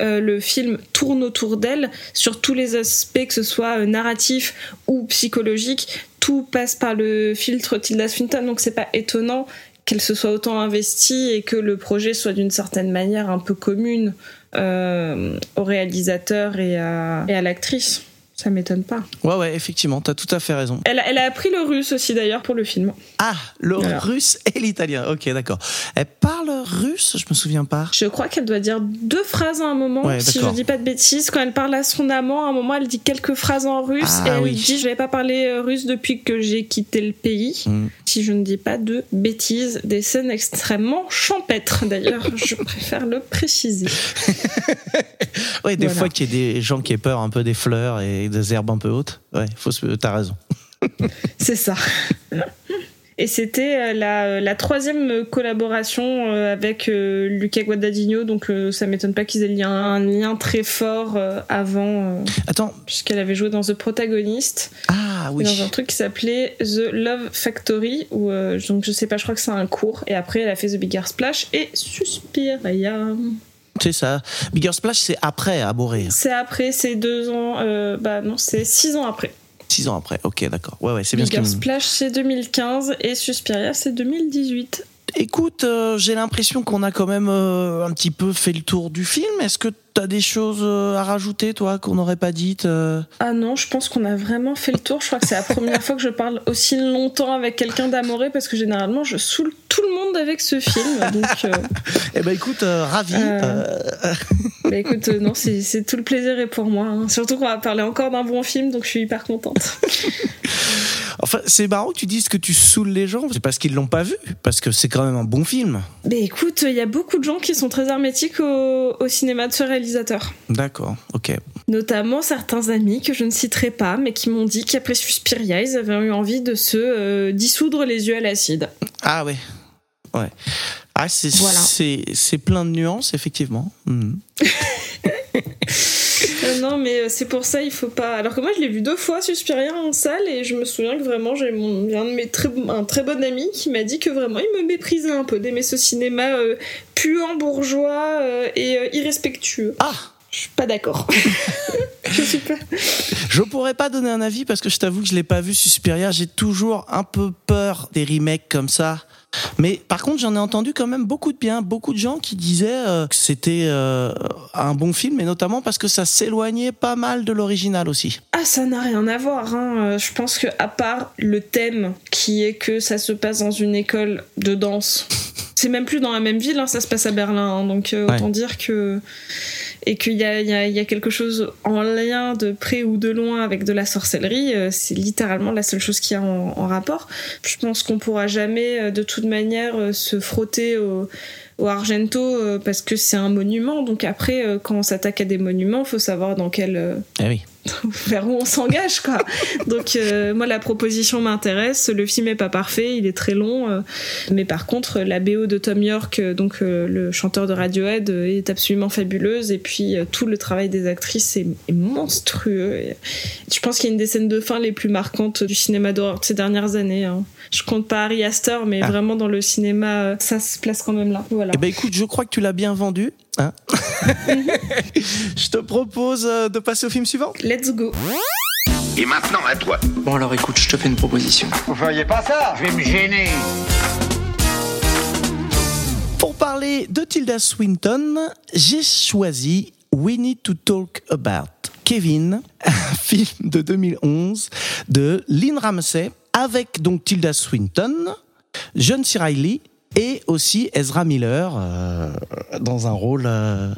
Euh, le film tourne autour d'elle sur tous les aspects, que ce soit euh, narratif ou psychologique. Tout passe par le filtre Tilda Swinton, donc c'est pas étonnant qu'elle se soit autant investie et que le projet soit d'une certaine manière un peu commune euh, au réalisateur et et à l'actrice. Ça m'étonne pas. Ouais, ouais, effectivement, t'as tout à fait raison. Elle, a- elle a appris le russe aussi d'ailleurs pour le film. Ah, le russe et l'italien. Ok, d'accord. Elle parle russe Je me souviens pas. Je crois qu'elle doit dire deux phrases à un moment, Ouais, si je d'accord. dis pas de bêtises. Quand elle parle à son amant, à un moment, elle dit quelques phrases en russe Ah, et elle oui. dit Je n'avais pas parlé euh, russe depuis que j'ai quitté le pays. Mm. Si je ne dis pas de bêtises, des scènes extrêmement champêtres d'ailleurs, je préfère le préciser. Ouais, des Voilà. fois qu'il y ait des gens qui aient peur un peu des fleurs et des herbes un peu hautes. Ouais, faut se... t'as raison. C'est ça. Et c'était euh, la, la troisième collaboration euh, avec euh, Luca Guadagnino, donc euh, ça m'étonne pas qu'ils aient un, un lien très fort euh, avant, euh, Attends. puisqu'elle avait joué dans The Protagonist. Ah oui. dans un truc qui s'appelait The Love Factory où euh, donc je sais pas je crois que c'est un cours et après elle a fait The Bigger Splash et Suspiria C'est ça. Bigger Splash, c'est après Aboré. c'est après c'est deux ans euh, bah non c'est six ans après Six ans après. Ok, d'accord. Ouais, ouais, c'est bien Bigger. Splash c'est 2015 et Suspiria c'est 2018 Écoute, euh, j'ai l'impression qu'on a quand même euh, un petit peu fait le tour du film. Est-ce que tu as des choses euh, à rajouter, toi, qu'on n'aurait pas dites euh Ah non, je pense qu'on a vraiment fait le tour. Je crois que c'est la première fois que je parle aussi longtemps avec quelqu'un d'amoré parce que généralement je saoule tout le monde avec ce film. Donc, Eh ben écoute, ravi. Bah écoute, non, c'est c'est tout le plaisir est pour moi. hein. Surtout qu'on va parler encore d'un bon film, donc je suis hyper contente. enfin, c'est marrant que tu dises que tu saoules les gens. C'est parce qu'ils l'ont pas vu, parce que c'est quand même un bon film. Mais écoute, il y a beaucoup de gens qui sont très hermétiques au, au cinéma de ce réalisateur. D'accord, ok. Notamment certains amis que je ne citerai pas, mais qui m'ont dit qu'après Suspiria, ils avaient eu envie de se euh, dissoudre les yeux à l'acide. Ah ouais, ouais. Ah, c'est Voilà. plein de nuances, effectivement. Mhm. Euh, non, mais euh, c'est pour ça, il faut pas. Alors que moi, je l'ai vu deux fois Suspiria en salle et je me souviens que vraiment, j'ai mon... un de mes très... un très bon ami qui m'a dit que vraiment, il me méprisait un peu d'aimer ce cinéma euh, puant, bourgeois euh, et irrespectueux. Ah, Je suis pas d'accord. je suis pas. je pourrais pas donner un avis parce que je t'avoue que je l'ai pas vu Suspiria. J'ai toujours un peu peur des remakes comme ça. Mais par contre, j'en ai entendu quand même beaucoup de bien, beaucoup de gens qui disaient euh, que c'était euh, un bon film, et notamment parce que ça s'éloignait pas mal de l'original aussi. Ah, ça n'a rien à voir. Hein. Euh, Je pense que à part le thème qui est que ça se passe dans une école de danse, c'est même plus dans la même ville. hein, ça se passe à Berlin. hein, donc euh, Ouais. autant dire que et qu'il y a, quelque chose en lien de près ou de loin avec de la sorcellerie. euh, c'est littéralement la seule chose qui a en, en rapport. Je pense qu'on pourra jamais euh, de toute manière euh, se frotter au Argento parce que c'est un monument donc après quand on s'attaque à des monuments faut savoir dans quel Eh oui. vers où on s'engage quoi. Donc euh, moi la proposition m'intéresse, le film est pas parfait, il est très long euh, mais par contre la BO de Tom York euh, donc euh, le chanteur de Radiohead est absolument fabuleuse et puis tout le travail des actrices est, est monstrueux. Et je pense qu'il y a une des scènes de fin les plus marquantes du cinéma d'horreur de ces dernières années hein. Je compte pas Harry Astor mais Ah. vraiment dans le cinéma ça se place quand même là. Voilà. Eh ben écoute, je crois que tu l'as bien vendu. Hein je te propose euh, de passer au film suivant. Let's go. Et maintenant à toi. Bon alors écoute, je te fais une proposition. Vous feriez pas ça? Je vais me gêner. Pour parler de Tilda Swinton, j'ai choisi We Need to Talk About Kevin, un film de 2011 de Lynn Ramsey, avec donc Tilda Swinton, John C. Reilly et aussi Ezra Miller euh, dans un rôle. euh,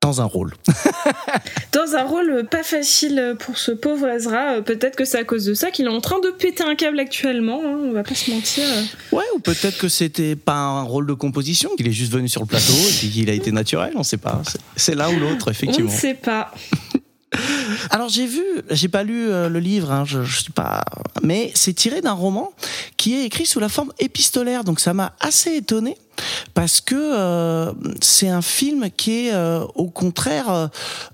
dans un rôle. Dans un rôle pas facile pour ce pauvre Ezra, euh, peut-être que c'est à cause de ça qu'il est en train de péter un câble actuellement, hein, on va pas se mentir. Ouais, ou peut-être que c'était pas un rôle de composition, qu'il est juste venu sur le plateau et qu'il a été naturel, on sait pas. C'est- l'un ou l'autre, On effectivement. ne sait pas. Alors j'ai vu, j'ai pas lu euh, le livre, hein, je, je suis pas, mais c'est tiré d'un roman qui est écrit sous la forme épistolaire, donc ça m'a assez étonné parce que euh, c'est un film qui est euh, au contraire euh,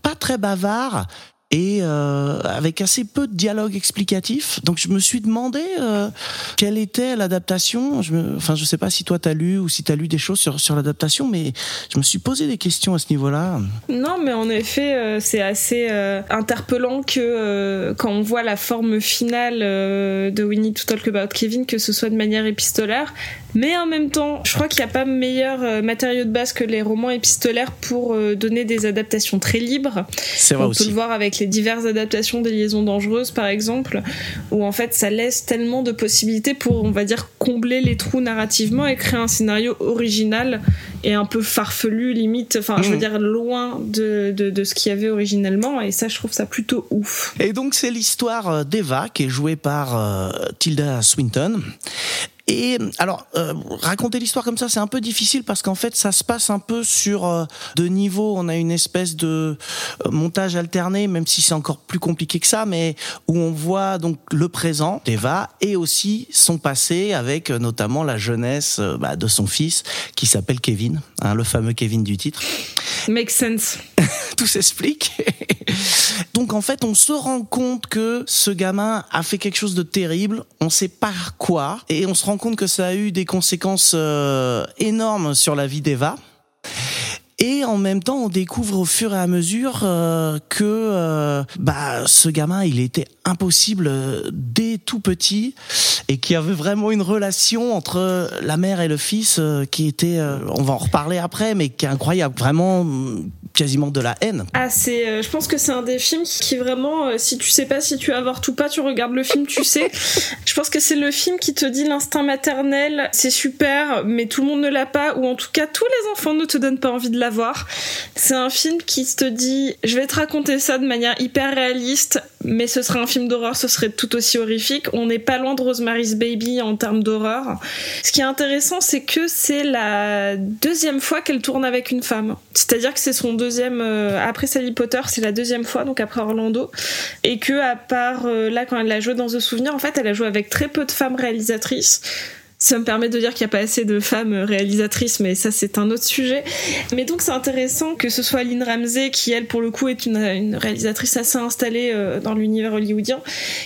pas très bavard et euh, avec assez peu de dialogue explicatif. Donc je me suis demandé euh, quelle était l'adaptation. Je me, enfin je sais pas si toi t'as lu ou si t'as lu des choses sur sur l'adaptation, mais je me suis posé des questions à ce niveau-là. Non, mais en effet, euh, c'est assez interpellant que quand on voit la forme finale de We Need to Talk About Kevin, que ce soit de manière épistolaire. Mais en même temps, je crois qu'il n'y a pas meilleur matériau de base que les romans épistolaires pour donner des adaptations très libres. C'est vrai On peut aussi. le voir avec les diverses adaptations des liaisons dangereuses, par exemple, où en fait ça laisse tellement de possibilités pour, on va dire, combler les trous narrativement et créer un scénario original et un peu farfelu, limite, enfin, je veux Mhm. dire, loin de, de, de ce qu'il y avait originellement. Et ça, je trouve ça plutôt ouf. Et donc c'est l'histoire d'Eva qui est jouée par euh, Tilda Swinton. Et alors, euh, raconter l'histoire comme ça, c'est un peu difficile parce qu'en fait, ça se passe un peu sur euh, deux niveaux. On a une espèce de euh, montage alterné, même si c'est encore plus compliqué que ça, mais où on voit donc le présent d'Eva et aussi son passé avec notamment la jeunesse bah, de son fils qui s'appelle Kevin, hein, le fameux Kevin du titre Make sense. tout s'explique. Donc en fait, on se rend compte que ce gamin a fait quelque chose de terrible, on sait pas quoi, et on se rend compte que ça a eu des conséquences euh, énormes sur la vie d'Eva. Et en même temps, on découvre au fur et à mesure euh, que euh, bah ce gamin, il était impossible euh, dès tout petit et qui avait vraiment une relation entre la mère et le fils euh, qui était, euh, on va en reparler après, mais qui est incroyable, vraiment mm, quasiment de la haine. Ah, c'est, euh, je pense que c'est un des films qui, vraiment, euh, si tu sais pas si tu avortes ou pas, tu regardes le film, tu sais. je pense que c'est le film qui te dit l'instinct maternel, c'est super, mais tout le monde ne l'a pas, ou en tout cas tous les enfants ne te donnent pas envie de l'avoir. C'est un film qui te dit, je vais te raconter ça de manière hyper réaliste, mais ce serait un film d'horreur, ce serait tout aussi horrifique. On n'est pas loin de Rosemary's Baby en termes d'horreur. Ce qui est intéressant, c'est que c'est la deuxième fois qu'elle tourne avec une femme. C'est-à-dire que c'est son deuxième, euh, après Sally Potter, c'est la deuxième fois, donc après Orlando. Et que, à part euh, là, quand elle a joué dans The Souvenir, en fait, elle a joué avec très peu de femmes réalisatrices. Ça me permet de dire qu'il n'y a pas assez de femmes réalisatrices, mais ça c'est un autre sujet. Mais donc c'est intéressant que ce soit Lynn Ramsey, qui elle pour le coup est une, réalisatrice assez installée euh, dans l'univers hollywoodien,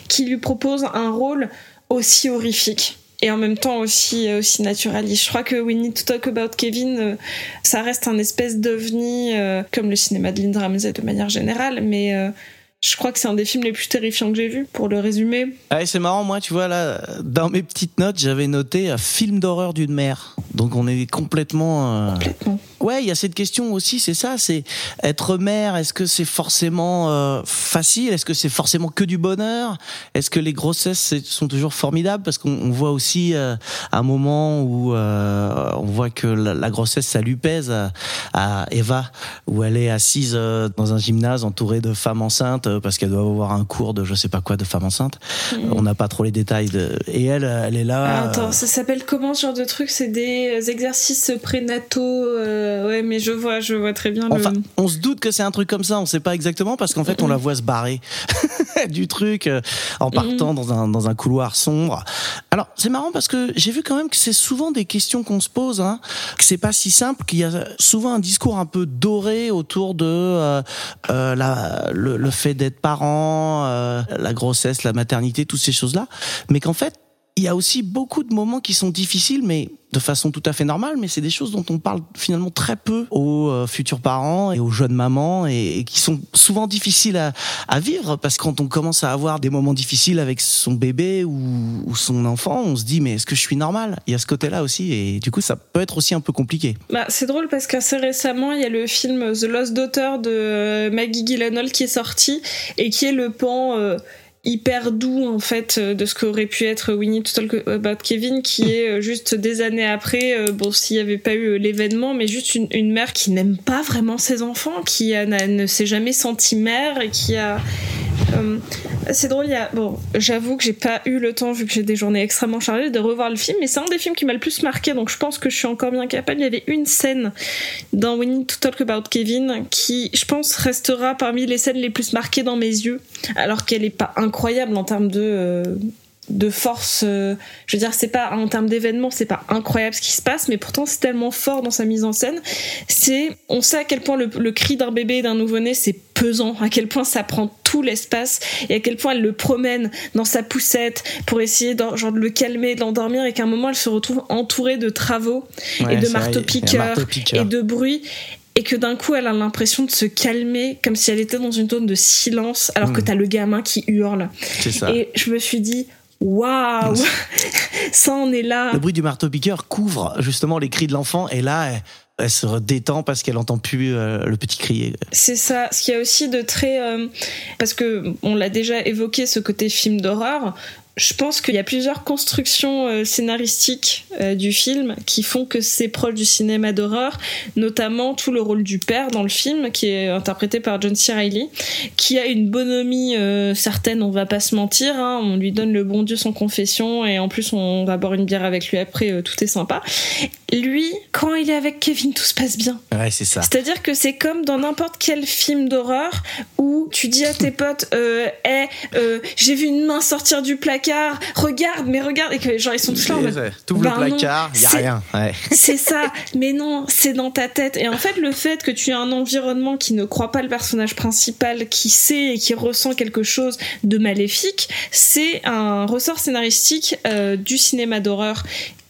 qui lui propose un rôle aussi horrifique et en même temps aussi euh, aussi naturaliste. Je crois que We Need to Talk About Kevin, euh, ça reste un espèce d'ovni comme le cinéma de Lynn Ramsey de manière générale, mais je crois que c'est un des films les plus terrifiants que j'ai vu, pour le résumer. Ah c'est marrant, moi, tu vois, là, dans mes petites notes, j'avais noté un film d'horreur d'une mère. Donc on est complètement... euh, Complètement. Ouais, il y a cette question aussi, c'est ça, c'est être mère, est-ce que c'est forcément euh, facile? Est-ce que c'est forcément que du bonheur? Est-ce que les grossesses sont toujours formidables? Parce qu'on on voit aussi euh, un moment où euh, on voit que la, la grossesse, ça lui pèse à, à Eva, où elle est assise dans un gymnase entourée de femmes enceintes parce qu'elle doit avoir un cours de je sais pas quoi de femmes enceintes. On n'a pas trop les détails. De... Et elle, elle est là... Ah, euh, attends, ça s'appelle comment ce genre de truc? C'est des euh, exercices prénataux. euh, ouais, mais je vois, je vois très bien Enfin, on se doute que c'est un truc comme ça, on sait pas exactement parce qu'en fait, on la voit se barrer du truc euh, en partant dans un dans un couloir sombre. Alors, c'est marrant parce que j'ai vu quand même que c'est souvent des questions qu'on se pose, hein, que c'est pas si simple, qu'il y a souvent un discours un peu doré autour de euh, euh, la le, le fait d'être parent, euh, la grossesse, la maternité, toutes ces choses-là, mais qu'en fait il y a aussi beaucoup de moments qui sont difficiles, mais de façon tout à fait normale, mais c'est des choses dont on parle finalement très peu aux euh, futurs parents et aux jeunes mamans et, qui sont souvent difficiles à, vivre parce que quand on commence à avoir des moments difficiles avec son bébé ou, ou son enfant, on se dit mais est-ce que je suis normal? Il y a ce côté-là aussi et du coup ça peut être aussi un peu compliqué. Bah, c'est drôle parce qu'assez récemment, il y a le film The Lost Daughter de euh, Maggie Gyllenhaal qui est sorti et qui est le pan euh, hyper doux en fait euh, de ce qu'aurait pu être We Need to Talk About Kevin qui est euh, juste des années après euh, bon s'il n'y avait pas eu l'événement mais juste une, une mère qui n'aime pas vraiment ses enfants qui a- ne s'est jamais sentie mère et qui a euh, c'est drôle, il y a, bon, j'avoue que j'ai pas eu le temps, vu que j'ai des journées extrêmement chargées, de revoir le film, mais c'est un des films qui m'a le plus marqué, donc je pense que je suis encore bien capable. Il y avait une scène dans We Need to Talk About Kevin qui, je pense, restera parmi les scènes les plus marquées dans mes yeux, alors qu'elle est pas incroyable en termes de, euh, de force. euh, je veux dire, c'est pas, en termes d'événements, c'est pas incroyable ce qui se passe, mais pourtant c'est tellement fort dans sa mise en scène. C'est, on sait à quel point le, le cri d'un bébé et d'un nouveau-né, c'est pesant, à quel point ça prend tout l'espace et à quel point elle le promène dans sa poussette pour essayer de, genre, de le calmer, de l'endormir et qu'à un moment elle se retrouve entourée de travaux Ouais, et de c'est vrai, il y a un marteaux-piqueurs marteau-piqueur. et de bruit et que d'un coup elle a l'impression de se calmer comme si elle était dans une zone de silence alors que Mm. t'as le gamin qui hurle C'est ça. et je me suis dit waouh ça en est là Le bruit du marteau-piqueur couvre justement les cris de l'enfant et là elle, elle se détend parce qu'elle entend plus euh, le petit crier. C'est ça. Ce qu'il y a aussi de très, euh, parce que on l'a déjà évoqué, ce côté film d'horreur. Je pense qu'il y a plusieurs constructions euh, scénaristiques euh, du film qui font que c'est proche du cinéma d'horreur, notamment tout le rôle du père dans le film, qui est interprété par John C. Reilly, qui a une bonhomie euh, certaine, on va pas se mentir. hein. on lui donne le bon Dieu sans confession et en plus on va boire une bière avec lui après, euh, tout est sympa. Lui, quand il est avec Kevin, tout se passe bien. Ouais, c'est ça. C'est-à-dire que c'est comme dans n'importe quel film d'horreur où tu dis à tes potes, euh, hey, euh, j'ai vu une main sortir du placard, regarde, mais regarde, et que genre ils sont tous là Bah le non, placard, il y a rien. Ouais. c'est ça, mais non, c'est dans ta tête. Et en fait, le fait que tu aies un environnement qui ne croit pas le personnage principal, qui sait et qui ressent quelque chose de maléfique, c'est un ressort scénaristique euh, du cinéma d'horreur.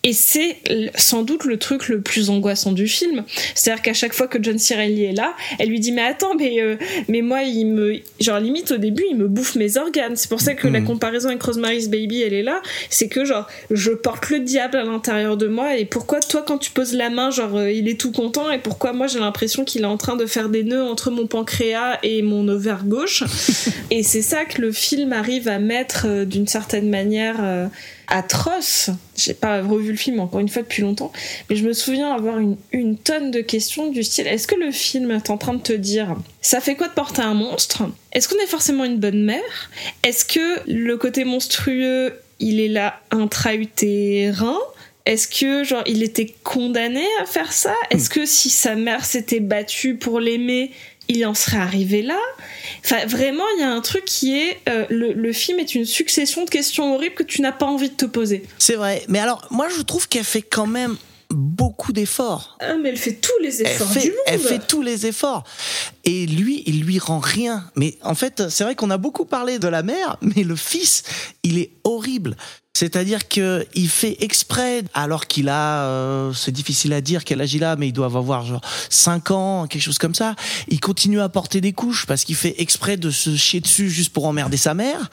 Et c'est sans doute le truc le plus angoissant du film. C'est-à-dire qu'à chaque fois que John Cirelli est là, elle lui dit mais attends mais euh, mais moi il me genre limite au début il me bouffe mes organes. C'est pour ça que la Mhm. comparaison avec Rosemary's Baby elle est là. C'est que genre je porte le diable à l'intérieur de moi et pourquoi toi quand tu poses la main genre euh, il est tout content? Et pourquoi moi j'ai l'impression qu'il est en train de faire des nœuds entre mon pancréas et mon ovaire gauche? et c'est ça que le film arrive à mettre euh, d'une certaine manière euh, atroce. J'ai pas revu le film encore une fois depuis longtemps, mais je me souviens avoir une, tonne de questions du style est-ce que le film est en train de te dire ça fait quoi de porter un monstre? Est-ce qu'on est forcément une bonne mère? Est-ce que le côté monstrueux il est là intra-utérin? Est-ce que genre il était condamné à faire ça? Est-ce que si sa mère s'était battue pour l'aimer, il en serait arrivé là Enfin, vraiment, il y a un truc qui est euh, le, le film est une succession de questions horribles que tu n'as pas envie de te poser. C'est vrai. Mais alors, moi, je trouve qu'elle fait quand même beaucoup d'efforts. Ah, mais elle fait tous les Elle efforts fait, du monde. elle fait tous les efforts. Et lui, il lui rend rien. Mais en fait, c'est vrai qu'on a beaucoup parlé de la mère, mais le fils, il est horrible. C'est-à-dire que il fait exprès, alors qu'il a, euh, c'est difficile à dire quel âge il a, mais il doit avoir genre 5 ans, quelque chose comme ça. Il continue à porter des couches parce qu'il fait exprès de se chier dessus juste pour emmerder sa mère.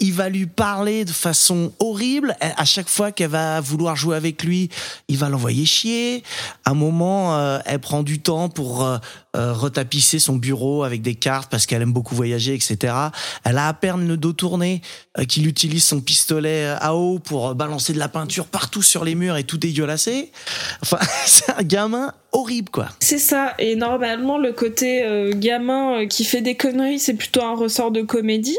Il va lui parler de façon horrible. À chaque fois qu'elle va vouloir jouer avec lui, il va l'envoyer chier. À un moment, euh, elle prend du temps pour euh, euh, retapisser son bureau avec des cartes parce qu'elle aime beaucoup voyager, etc. Elle a à peine le dos tourné euh, qu'il utilise son pistolet à eau pour balancer de la peinture partout sur les murs et tout dégueulasser. Enfin, c'est un gamin horrible, quoi. C'est ça. Et normalement, le côté euh, gamin euh, qui fait des conneries, c'est plutôt un ressort de comédie.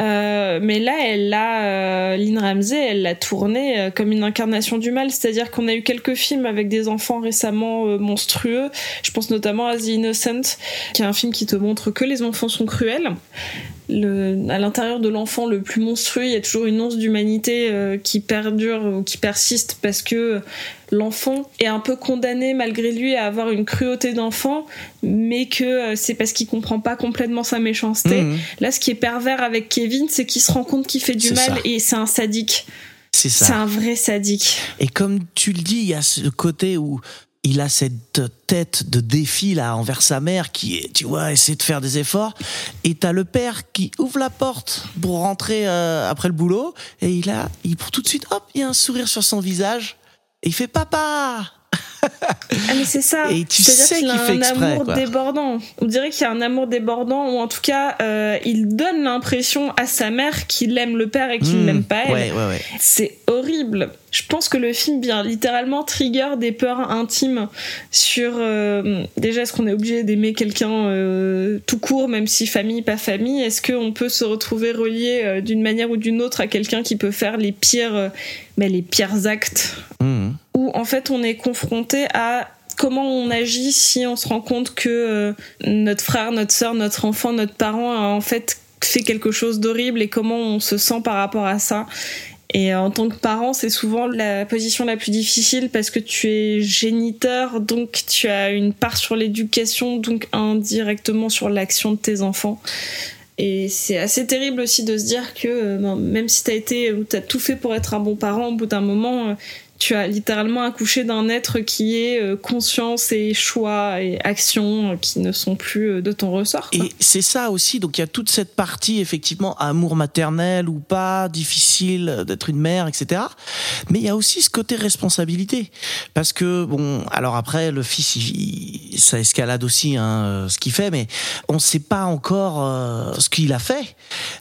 Euh, mais là, elle l'a, euh, Lynn Ramsey, elle l'a tourné euh, comme une incarnation du mal. C'est-à-dire qu'on a eu quelques films avec des enfants récemment euh, monstrueux. Je pense notamment à The Innocent, qui est un film qui te montre que les enfants sont cruels. À l'intérieur de l'enfant le plus monstrueux, il y a toujours une once d'humanité qui perdure ou qui persiste parce que l'enfant est un peu condamné malgré lui à avoir une cruauté d'enfant, mais que euh, c'est parce qu'il comprend pas complètement sa méchanceté. Mhm. Là, ce qui est pervers avec Kevin, c'est qu'il se rend compte qu'il fait du C'est mal ça. et c'est un sadique. C'est C'est ça. un vrai sadique. Et comme tu le dis, il y a ce côté où il a cette tête de défi là envers sa mère qui est, tu vois, essaie de faire des efforts. Et t'as le père qui ouvre la porte pour rentrer euh, après le boulot et il a, il pour tout de suite, hop, il y a un sourire sur son visage il fait papa. Ah mais c'est ça. Et tu C'est-à-dire sais qu'il a qu'il fait un amour quoi. débordant. On dirait qu'il y a un amour débordant ou en tout cas euh, il donne l'impression à sa mère qu'il aime le père et qu'il Mmh. n'aime pas elle. Ouais, ouais, ouais. C'est horrible. Je pense que le film vient littéralement trigger des peurs intimes sur euh, déjà est-ce qu'on est obligé d'aimer quelqu'un euh, tout court même si famille pas famille? Est-ce qu'on peut se retrouver relié d'une manière ou d'une autre à quelqu'un qui peut faire les pires mais les pires actes? Mhm. où en fait on est confronté à comment on agit si on se rend compte que euh, notre frère, notre sœur, notre enfant, notre parent a en fait fait quelque chose d'horrible et comment on se sent par rapport à ça. Et en tant que parent, c'est souvent la position la plus difficile parce que tu es géniteur, donc tu as une part sur l'éducation, donc indirectement sur l'action de tes enfants. Et c'est assez terrible aussi de se dire que euh, ben, même si t'as été ou t'as tout fait pour être un bon parent, au bout d'un moment, euh, tu as littéralement accouché d'un être qui est euh, conscience et choix et action euh, qui ne sont plus euh, de ton ressort. Et c'est ça aussi, donc il y a toute cette partie, effectivement, amour maternel ou pas, difficile d'être une mère, etc. Mais il y a aussi ce côté responsabilité. Parce que, bon, alors après, le fils, il- il- ça escalade aussi hein, ce qu'il fait, mais on ne sait pas encore ce qu'il a fait.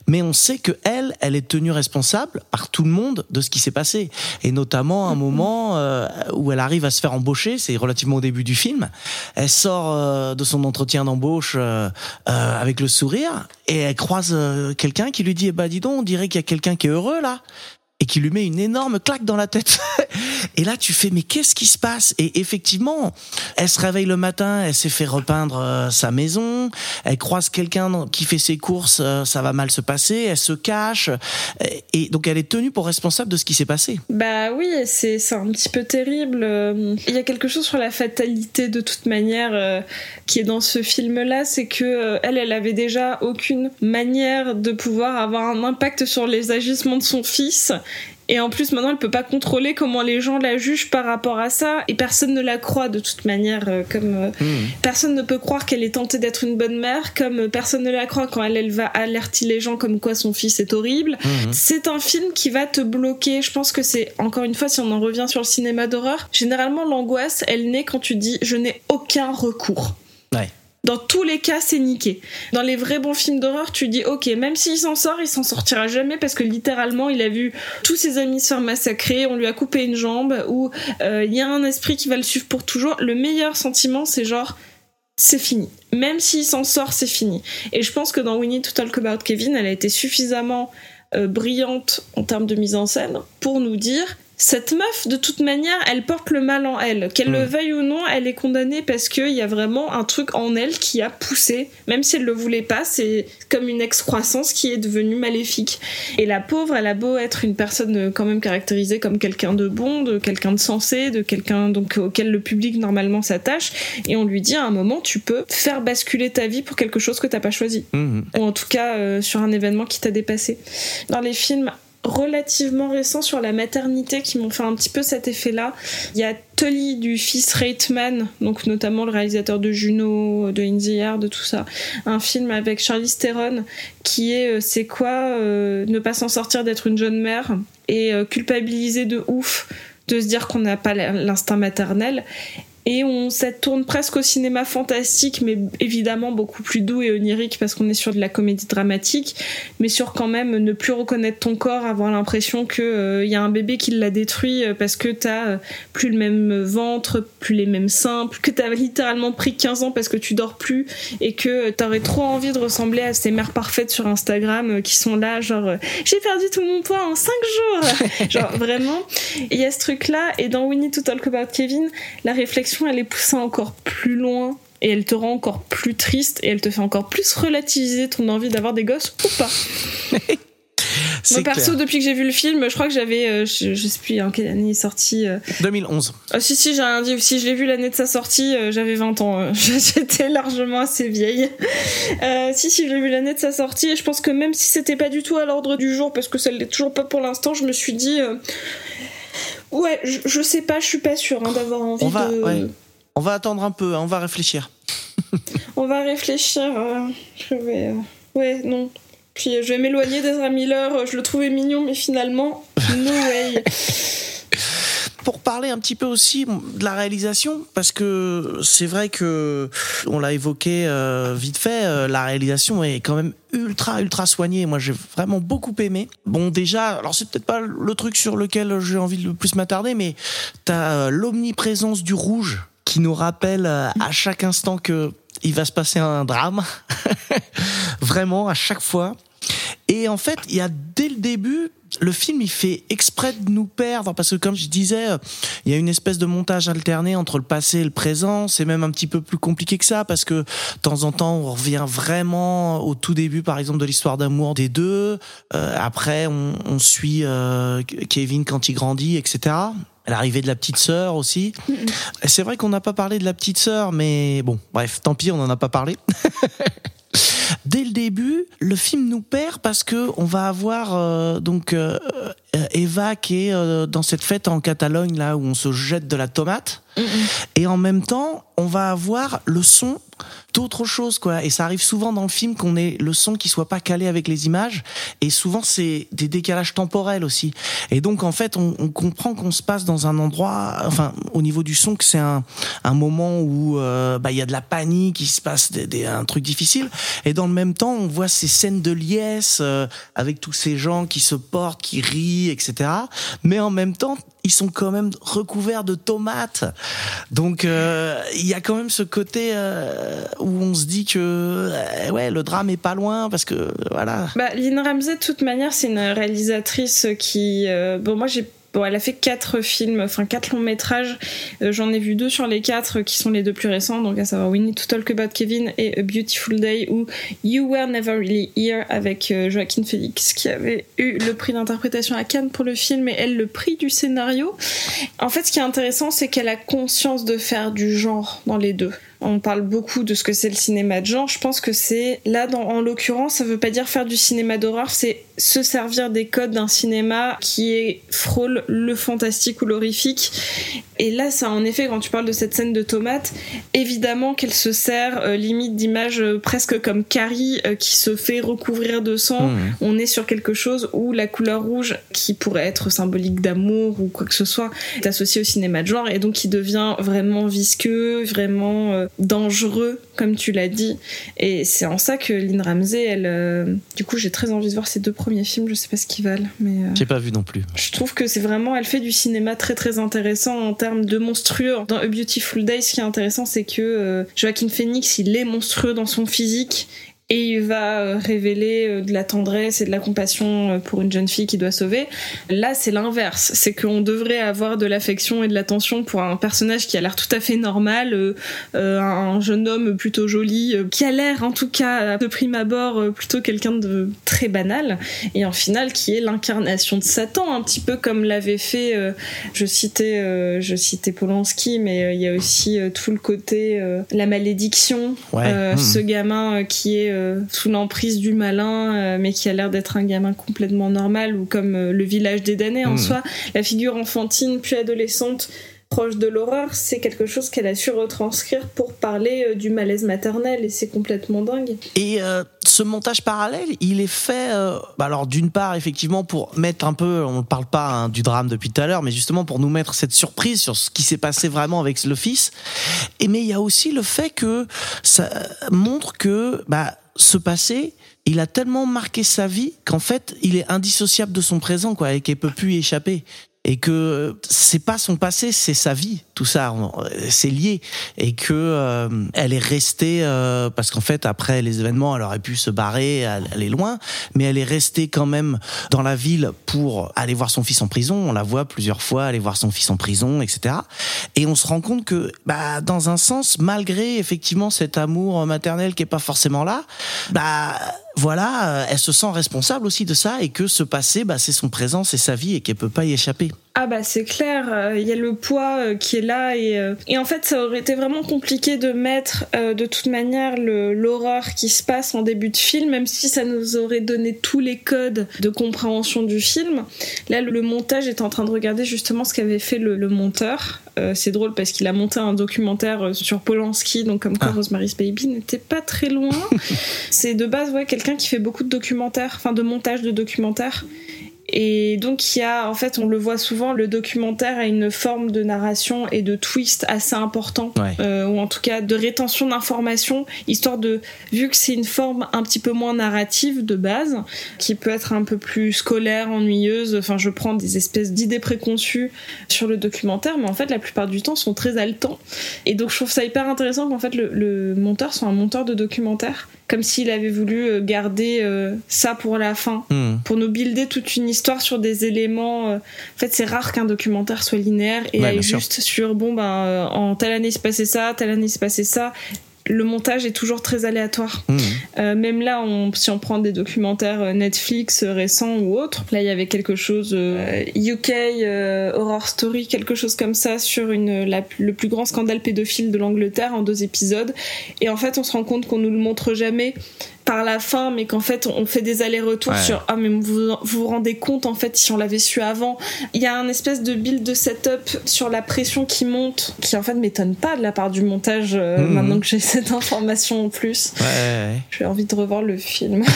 Mais on sait que elle, elle est tenue responsable par tout le monde de ce qui s'est passé. Et notamment un moment euh, où elle arrive à se faire embaucher, c'est relativement au début du film. Elle sort euh, de son entretien d'embauche euh, euh, avec le sourire et elle croise quelqu'un qui lui dit eh ben dis donc on dirait qu'il y a quelqu'un qui est heureux là qui lui met une énorme claque dans la tête. et là, tu fais, mais qu'est-ce qui se passe? Et effectivement, elle se réveille le matin, elle s'est fait repeindre euh, sa maison, elle croise quelqu'un qui fait ses courses, euh, ça va mal se passer, elle se cache, et, donc elle est tenue pour responsable de ce qui s'est passé. Bah oui, c'est un petit peu terrible. Euh, Il y a quelque chose sur la fatalité de toute manière qui est dans ce film-là, c'est que elle, elle avait déjà aucune manière de pouvoir avoir un impact sur les agissements de son fils. Et en plus, maintenant, elle peut pas contrôler comment les gens la jugent par rapport à ça. Et personne ne la croit de toute manière. euh, comme euh, personne ne peut croire qu'elle est tentée d'être une bonne mère. Comme euh, personne ne la croit quand elle, elle va alerter les gens comme quoi son fils est horrible. C'est un film qui va te bloquer. Je pense que c'est, encore une fois, si on en revient sur le cinéma d'horreur, généralement, l'angoisse, elle naît quand tu dis je n'ai aucun recours. Ouais. Dans tous les cas, c'est niqué. Dans les vrais bons films d'horreur, tu dis ok, même s'il s'en sort, il s'en sortira jamais parce que littéralement, il a vu tous ses amis se faire massacrer, on lui a coupé une jambe, ou euh, il y a un esprit qui va le suivre pour toujours. Le meilleur sentiment, c'est genre c'est fini. Même s'il s'en sort, c'est fini. Et je pense que dans Need to Talk About Kevin, elle a été suffisamment euh, brillante en termes de mise en scène pour nous dire cette meuf, de toute manière, elle porte le mal en elle. Qu'elle le veuille ou non, elle est condamnée parce qu'il y a vraiment un truc en elle qui a poussé, même si elle le voulait pas, c'est comme une excroissance qui est devenue maléfique. Et la pauvre, elle a beau être une personne quand même caractérisée comme quelqu'un de bon, de quelqu'un de sensé, de quelqu'un donc auquel le public normalement s'attache, et on lui dit à un moment, tu peux faire basculer ta vie pour quelque chose que t'as pas choisi Mhm. ou en tout cas euh, sur un événement qui t'a dépassé. Dans les films relativement récents sur la maternité qui m'ont fait un petit peu cet effet-là, il y a Tully du fils Reitman, donc notamment le réalisateur de Juno, de In the de tout ça, un film avec Charlize Theron qui est euh, c'est quoi euh, ne pas s'en sortir d'être une jeune mère et euh, culpabiliser de ouf de se dire qu'on n'a pas l'instinct maternel et on ça tourne presque au cinéma fantastique mais évidemment beaucoup plus doux et onirique parce qu'on est sur de la comédie dramatique mais sur quand même ne plus reconnaître ton corps avoir l'impression que il y a un bébé qui l'a détruit euh, parce que t'as euh, plus le même ventre plus les mêmes seins que t'as littéralement pris 15 ans parce que tu dors plus et que t'aurais trop envie de ressembler à ces mères parfaites sur Instagram euh, qui sont là genre euh, j'ai perdu tout mon poids en 5 jours! Genre vraiment. Il y a ce truc là et dans We Need to Talk About Kevin la réflexion elle est poussée encore plus loin et elle te rend encore plus triste et elle te fait encore plus relativiser ton envie d'avoir des gosses ou pas. Moi perso, clair. depuis que j'ai vu le film, je crois que j'avais, euh, je, je sais plus en quelle année il est sorti. euh. 2011. Ah si si, j'ai rien dit. Si je l'ai vu l'année de sa sortie, euh, j'avais 20 ans. euh, J'étais largement assez vieille. Euh, si si, je l'ai vu l'année de sa sortie et je pense que même si c'était pas du tout à l'ordre du jour, parce que ça l'est toujours pas pour l'instant, je me suis dit. Ouais, je, je sais pas, je suis pas sûre hein, d'avoir envie On va, de. ouais. on va attendre un peu, hein, on va réfléchir. On va réfléchir. euh, je vais. euh, Ouais, non. Puis euh, je vais m'éloigner d'Ezra Miller. Je le trouvais mignon, mais finalement, no way. Pour parler un petit peu aussi de la réalisation, parce que c'est vrai que on l'a évoqué euh, vite fait, euh, la réalisation est quand même ultra ultra soignée. Moi, j'ai vraiment beaucoup aimé. Bon, déjà, alors c'est peut-être pas le truc sur lequel j'ai envie de le plus m'attarder, mais t'as euh, l'omniprésence du rouge qui nous rappelle euh, à chaque instant que il va se passer un drame. vraiment à chaque fois. Et en fait, il y a dès le début, le film il fait exprès de nous perdre parce que comme je disais, il y a une espèce de montage alterné entre le passé et le présent. C'est même un petit peu plus compliqué que ça parce que de temps en temps on revient vraiment au tout début, par exemple, de l'histoire d'amour des deux. Euh, après, on, on suit euh, Kevin quand il grandit, etc. L'arrivée de la petite sœur aussi. C'est vrai qu'on n'a pas parlé de la petite sœur, mais bon, bref, tant pis, on n'en a pas parlé. Dès le début, le film nous perd parce que on va avoir euh, donc euh, euh, Eva qui est euh, dans cette fête en Catalogne là où on se jette de la tomate. Et en même temps on va avoir le son d'autre chose quoi. Et ça arrive souvent dans le film qu'on ait le son qui soit pas calé avec les images. Et souvent c'est des décalages temporels aussi. Et donc en fait on, on comprend qu'on se passe dans un endroit enfin au niveau du son que c'est un, un moment où euh, bah il y a de la panique il se passe des, des- un truc difficile. Et dans le même temps on voit ces scènes de liesse euh, avec tous ces gens qui se portent qui rient etc mais en même temps ils sont quand même recouverts de tomates donc euh, il y a quand même ce côté euh, où on se dit que euh, ouais le drame est pas loin parce que voilà Bah, Lynn Ramsey, de toute manière, c'est une réalisatrice qui. bon, moi, j'ai. Bon, elle a fait quatre films, enfin quatre longs métrages. Euh, J'en ai vu deux sur les quatre qui sont les deux plus récents, donc à savoir We Need to Talk About Kevin et A Beautiful Day ou You Were Never Really Here avec euh, Joaquin Phoenix qui avait eu le prix d'interprétation à Cannes pour le film et elle le prix du scénario. En fait, ce qui est intéressant, c'est qu'elle a conscience de faire du genre dans les deux. on parle beaucoup de ce que c'est le cinéma de genre. Je pense que c'est là, en l'occurrence, ça veut pas dire faire du cinéma d'horreur, c'est se servir des codes d'un cinéma qui est frôle le fantastique ou l'horrifique. Et là, ça, en effet, quand tu parles de cette scène de tomate, évidemment qu'elle se sert euh, limite d'images euh, presque comme Carrie euh, qui se fait recouvrir de sang. Mmh. On est sur quelque chose où la couleur rouge, qui pourrait être symbolique d'amour ou quoi que ce soit, est associée au cinéma de genre et donc qui devient vraiment visqueux, vraiment dangereux, comme tu l'as dit. Et c'est en ça que Lynn Ramsey, elle, du coup, j'ai très envie de voir ces deux premiers films. Je sais pas ce qu'ils valent, mais euh, J'ai pas vu non plus. je trouve que c'est vraiment, elle fait du cinéma très très intéressant en termes de monstrueux. Dans A Beautiful Day, ce qui est intéressant, c'est que euh, Joaquin Phoenix, il est monstrueux dans son physique. Et il va euh, révéler euh, de la tendresse et de la compassion euh, pour une jeune fille qui doit sauver. Là, c'est l'inverse. C'est qu'on devrait avoir de l'affection et de l'attention pour un personnage qui a l'air tout à fait normal, euh, un jeune homme plutôt joli, euh, qui a l'air en tout cas de prime abord euh, plutôt quelqu'un de très banal, et en final qui est l'incarnation de Satan, un petit peu comme l'avait fait, je citais, je citais Polanski, mais il y a aussi tout le côté la malédiction, Ouais. Hmm. ce gamin qui est euh, sous l'emprise du malin, euh, mais qui a l'air d'être un gamin complètement normal, ou comme euh, le village des damnés en Hmm. soi, la figure enfantine puis adolescente proche de l'horreur, c'est quelque chose qu'elle a su retranscrire pour parler euh, du malaise maternel et c'est complètement dingue. Et euh, ce montage parallèle, il est fait, euh, bah alors d'une part effectivement pour mettre un peu, on ne parle pas hein, du drame depuis tout à l'heure, mais justement pour nous mettre cette surprise sur ce qui s'est passé vraiment avec le fils. Et mais il y a aussi le fait que ça montre que bah, ce passé, il a tellement marqué sa vie qu'en fait il est indissociable de son présent quoi, et qu'il peut plus y échapper. Et que c'est pas son passé, c'est sa vie, tout ça, c'est lié, et que euh, elle est restée euh, parce qu'en fait après les événements, elle aurait pu se barrer, aller loin, mais elle est restée quand même dans la ville pour aller voir son fils en prison. On la voit plusieurs fois aller voir son fils en prison, etc. Et on se rend compte que, bah, dans un sens, malgré effectivement cet amour maternel qui est pas forcément là, bah voilà, euh, elle se sent responsable aussi de ça et que ce passé, bah, c'est son présent, c'est sa vie et qu'elle peut pas y échapper. Ah bah c'est clair, euh, il y a le poids euh, qui est là et, euh, et en fait ça aurait été vraiment compliqué de mettre euh, de toute manière l'horreur qui se passe en début de film, même si ça nous aurait donné tous les codes de compréhension du film. Là le, le montage est en train de regarder justement ce qu'avait fait le, le monteur. Euh, c'est drôle parce qu'il a monté un documentaire euh, sur Polanski, donc comme quoi Ah. Rosemary's Baby n'était pas très loin. c'est de base ouais quelqu'un qui fait beaucoup de documentaires, enfin de montage de documentaires. Et donc il y a, en fait, on le voit souvent, le documentaire a une forme de narration et de twist assez important, Ouais. euh, ou en tout cas de rétention d'informations, histoire de, vu que c'est une forme un petit peu moins narrative de base, qui peut être un peu plus scolaire, ennuyeuse. Enfin, je prends des espèces d'idées préconçues sur le documentaire, mais en fait, la plupart du temps, sont très haletants. Et donc, je trouve ça hyper intéressant qu'en fait, le, le monteur soit un monteur de documentaire, comme s'il avait voulu euh, garder euh, ça pour la fin Hmm. pour nous builder toute une histoire sur des éléments. euh, En fait, c'est rare qu'un documentaire soit linéaire et Ouais, aille sûr. juste sur bon ben euh, en telle année il se passait ça, telle année il se passait ça. Le montage est toujours très aléatoire. Hmm. Euh, même là, on, si on prend des documentaires Netflix récents ou autres, là il y avait quelque chose euh, UK euh, Horror Story, quelque chose comme ça sur une la- le plus grand scandale pédophile de l'Angleterre en deux épisodes. Et en fait, on se rend compte qu'on nous le montre jamais par la fin, mais qu'en fait on fait des allers-retours Ouais. sur ah mais vous vous vous rendez compte en fait si on l'avait su avant. Il y a un espèce de build de setup sur la pression qui monte, qui en fait m'étonne pas de la part du montage euh, Mhm. maintenant que j'ai cette information en plus. Ouais. J'ai envie de revoir le film.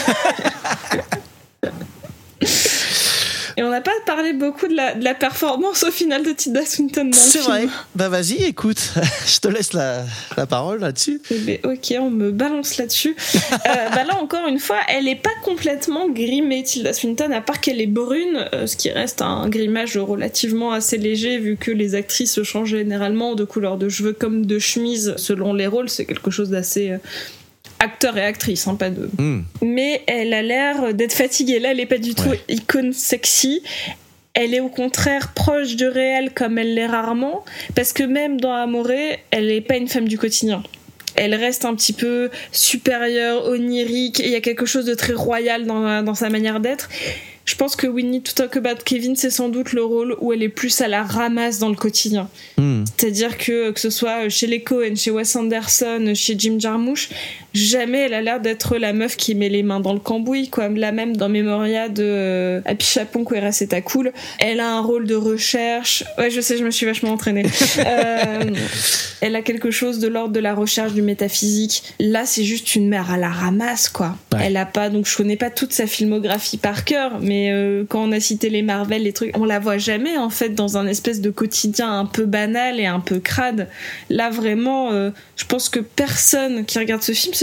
Et on n'a pas parlé beaucoup de la, de la performance au final de Tilda Swinton dans le C'est vrai. Bah vas-y, écoute, je te laisse la, la parole là-dessus. Eh ben, ok, on me balance là-dessus. Euh, bah là encore une fois, elle est pas complètement grimée, Tilda Swinton, à part qu'elle est brune, euh, ce qui reste un grimage relativement assez léger vu que les actrices changent généralement de couleur de cheveux comme de chemise selon les rôles. C'est quelque chose d'assez euh, acteur et actrice, hein, pas de. Hmm. Mais elle a l'air d'être fatiguée. Là, elle est pas du tout Ouais. icône sexy. Elle est au contraire proche du réel comme elle l'est rarement, parce que même dans Amoré, elle n'est pas une femme du quotidien. Elle reste un petit peu supérieure, onirique, et il y a quelque chose de très royal dans, dans sa manière d'être. Je pense que We Need to Talk About Kevin, c'est sans doute le rôle où elle est plus à la ramasse dans le quotidien. Hmm. C'est-à-dire que que ce soit chez les Cohen, chez Wes Anderson, chez Jim Jarmusch, jamais elle a l'air d'être la meuf qui met les mains dans le cambouis, quoi. Là même dans Memoria de euh, Happy Chapon, Quera c'est à cool, elle a un rôle de recherche. Ouais, je sais, je me suis vachement entraînée. euh, elle a quelque chose de l'ordre de la recherche du métaphysique. Là, c'est juste une mère à la ramasse, quoi. Ouais. Elle a pas, donc je connais pas toute sa filmographie par cœur, mais euh, quand on a cité les Marvel, les trucs, on la voit jamais en fait dans un espèce de quotidien un peu banal et un peu crade. Là, vraiment, euh, je pense que personne qui regarde ce film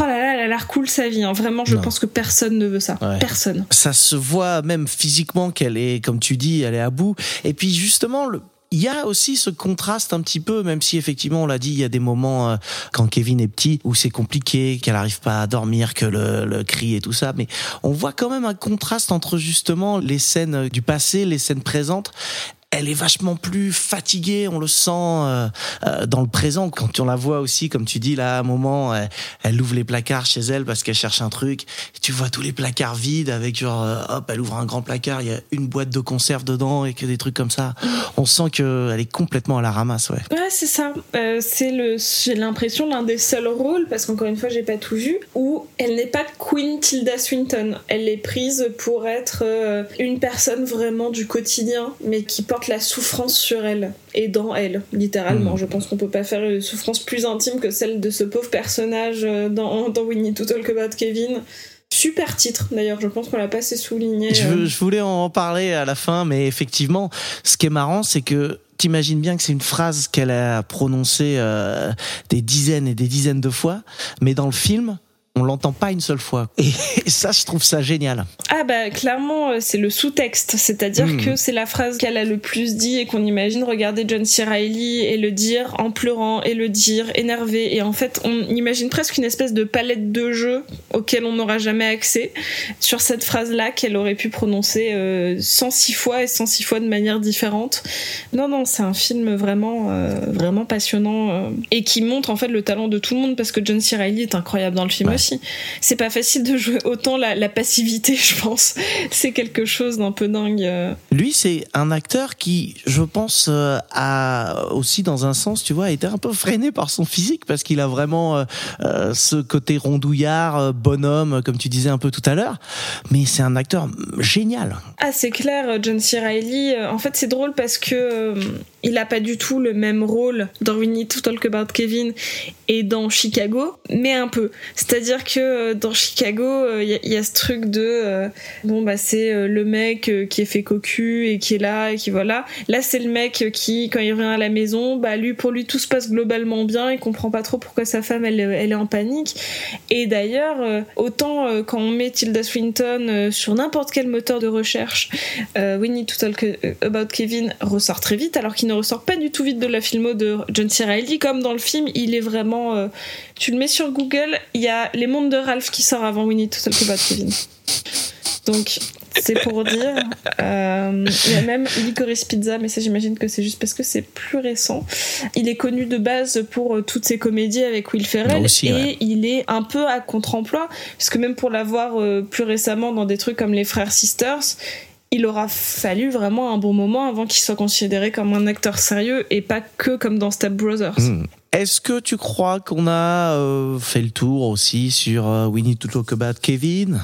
Oh là là, elle a l'air cool sa vie. hein. Vraiment, je Non. pense que personne ne veut ça. Ouais. Personne. Ça se voit même physiquement qu'elle est, comme tu dis, elle est à bout. Et puis justement, le, il y a aussi ce contraste un petit peu, même si effectivement on l'a dit, il y a des moments euh, quand Kevin est petit où c'est compliqué, qu'elle n'arrive pas à dormir, que le, le cri et tout ça, mais on voit quand même un contraste entre justement les scènes du passé, les scènes présentes. Elle est vachement plus fatiguée, on le sent euh, euh, dans le présent quand on la voit aussi, comme tu dis là, à un moment, elle, ouvre les placards chez elle parce qu'elle cherche un truc. Tu vois tous les placards vides avec genre, euh, hop, elle ouvre un grand placard, il y a une boîte de conserve dedans et que des trucs comme ça. On sent que elle est complètement à la ramasse, ouais. Ouais, c'est ça. C'est le, j'ai l'impression l'un des seuls rôles, parce qu'encore une fois, j'ai pas tout vu, où elle n'est pas Queen Tilda Swinton. Elle est prise pour être une personne vraiment du quotidien, mais qui porte la souffrance sur elle et dans elle, littéralement. Mhm. Je pense qu'on peut pas faire une souffrance plus intime que celle de ce pauvre personnage euh, dans, dans We Need to Talk About Kevin. Super titre d'ailleurs, je pense qu'on l'a pas assez souligné. Je, euh. veux- je voulais en parler à la fin, mais effectivement, ce qui est marrant, c'est que t'imagines bien que c'est une phrase qu'elle a prononcée euh, des dizaines et des dizaines de fois, mais dans le film, on l'entend pas une seule fois. Et, ça, je trouve ça génial. Ah bah clairement euh, c'est le sous-texte, c'est-à-dire Mm. que c'est la phrase qu'elle a le plus dit et qu'on imagine regarder John C. Reilly et le dire en pleurant et le dire énervé et en fait on imagine presque une espèce de palette de jeux auquel on n'aura jamais accès sur cette phrase-là qu'elle aurait pu prononcer euh, 106 fois et 106 fois de manière différente. Non non c'est un film vraiment euh, vraiment passionnant euh, et qui montre en fait le talent de tout le monde parce que John C. Reilly est incroyable dans le film Ouais. aussi. C'est pas facile de jouer autant la, la passivité, je pense. C'est quelque chose d'un peu dingue. euh. Lui, c'est un acteur qui, je pense, euh, a aussi, dans un sens, tu vois, été un peu freiné par son physique parce qu'il a vraiment euh, ce côté rondouillard, bonhomme, comme tu disais un peu tout à l'heure. Mais c'est un acteur génial. Ah, c'est clair, John C. Reilly. En fait, c'est drôle parce que il a pas du tout le même rôle dans We Need to Talk About Kevin et dans Chicago, mais un peu. C'est-à-dire que euh, dans Chicago, il y, a- y a ce truc de euh, bon bah c'est euh, le mec euh, qui est fait cocu et qui est là et qui voilà. Là, c'est le mec qui, quand il revient à la maison, bah lui pour lui tout se passe globalement bien. Il comprend pas trop pourquoi sa femme elle, elle est en panique. Et d'ailleurs, euh, autant euh, quand on met Tilda Swinton euh, sur n'importe quel moteur de recherche, euh, We Need to Talk About Kevin ressort très vite, alors qu'il ne ressort pas du tout vite de la filmo de John C. Reilly. Comme dans le film, il est vraiment. euh, tu le mets sur Google, il y a Les Mondes de Ralph qui sort avant We Need to Talk About Kevin. Donc. C'est pour dire. Euh, il y a même Licorice Pizza, mais ça j'imagine que c'est juste parce que c'est plus récent. Il est connu de base pour euh, toutes ses comédies avec Will Ferrell aussi, et ouais. il est un peu à contre-emploi parce que même pour l'avoir euh, plus récemment dans des trucs comme Les Frères Sisters, il aura fallu vraiment un bon moment avant qu'il soit considéré comme un acteur sérieux et pas que comme dans Step Brothers. Hmm. Est-ce que tu crois qu'on a euh, fait le tour aussi sur euh, We Need to Talk About Kevin?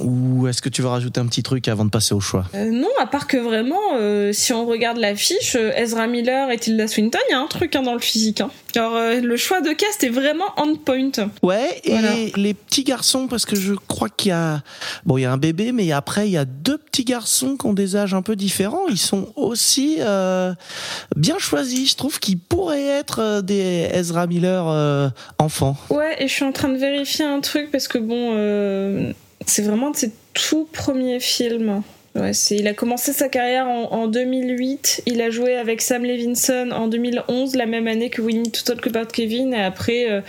Ou est-ce que tu veux rajouter un petit truc avant de passer au choix Euh, non, à part que vraiment, euh, si on regarde l'affiche, euh, Ezra Miller et Tilda Swinton, il y a un truc hein, dans le physique. hein. Alors, euh, le choix de cast est vraiment on point. Ouais, et Voilà. les petits garçons, parce que je crois qu'il y a, bon, il y a un bébé, mais après il y a deux petits garçons qui ont des âges un peu différents. Ils sont aussi bien choisis. Je trouve qu'ils pourraient être des Ezra Miller enfants. Ouais, et je suis en train de vérifier un truc parce que bon, c'est vraiment de ses tout premiers films. Il a commencé sa carrière en, en 2008. Il a joué avec Sam Levinson en 2011, la même année que We Need to Talk About Kevin. Et après, euh,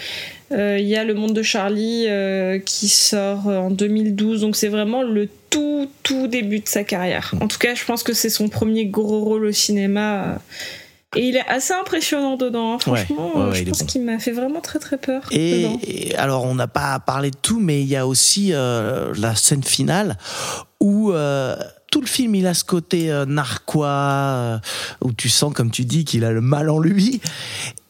euh, il y a Le Monde de Charlie euh, qui sort en 2012. Donc c'est vraiment le tout, tout début de sa carrière. En tout cas, je pense que c'est son premier gros rôle au cinéma. Et il est assez impressionnant dedans. hein. Franchement, ouais, euh, ouais, je pense bon. qu'il m'a fait vraiment très très peur. Et, alors, on n'a pas parlé de tout, mais il y a aussi euh, la scène finale où euh, tout le film il a ce côté narquois où tu sens comme tu dis qu'il a le mal en lui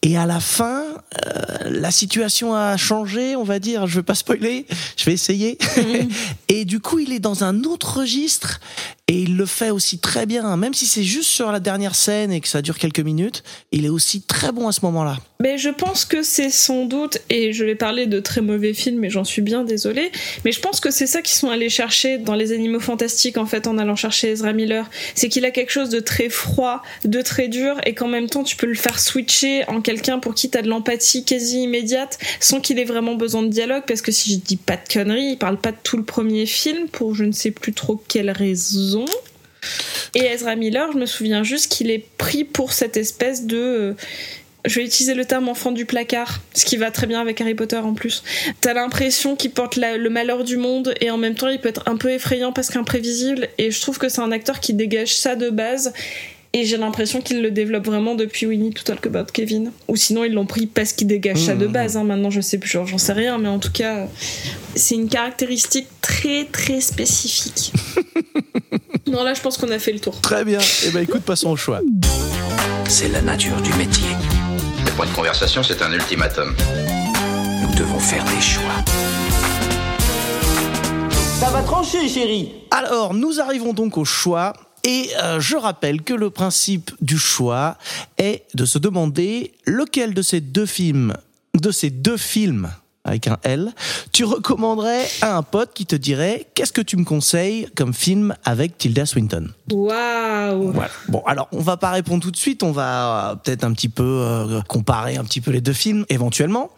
et à la fin euh, la situation a changé on va dire. Je vais pas spoiler je vais essayer. Et du coup il est dans un autre registre et il le fait aussi très bien. Même si c'est juste sur la dernière scène et que ça dure quelques minutes il est aussi très bon à ce moment là Mais je pense que c'est sans doute, et je vais parler de très mauvais films, mais j'en suis bien désolée, mais je pense que c'est ça qu'ils sont allés chercher dans Les Animaux Fantastiques, en fait, en allant chercher Ezra Miller. C'est qu'il a quelque chose de très froid, de très dur, et qu'en même temps, tu peux le faire switcher en quelqu'un pour qui t'as de l'empathie quasi immédiate, sans qu'il ait vraiment besoin de dialogue, parce que si je dis pas de conneries, il parle pas de tout le premier film, pour je ne sais plus trop quelle raison. Et Ezra Miller, je me souviens juste qu'il est pris pour cette espèce de. euh, je vais utiliser le terme enfant du placard, ce qui va très bien avec Harry Potter en plus. T'as l'impression qu'il porte le malheur du monde et en même temps il peut être un peu effrayant parce qu'imprévisible. Et je trouve que c'est un acteur qui dégage ça de base. Et j'ai l'impression qu'il le développe vraiment depuis We Need to Talk About Kevin. Ou sinon ils l'ont pris parce qu'il dégage ça de base. hein. Maintenant je sais plus, j'en sais rien, mais en tout cas c'est une caractéristique très très spécifique. non là je pense qu'on a fait le tour. très bien et ben écoute passons au choix C'est la nature du métier. C'est pas une conversation, c'est un ultimatum. Nous devons faire des choix. Ça va trancher, chérie. Alors, nous arrivons donc au choix. Et euh, je rappelle que le principe du choix est de se demander lequel de ces deux films, de ces deux films avec un L, tu recommanderais à un pote qui te dirait qu'est-ce que tu me conseilles comme film avec Tilda Swinton? Waouh Voilà. Bon, alors on va pas répondre tout de suite, on va euh, peut-être un petit peu euh, comparer un petit peu les deux films éventuellement.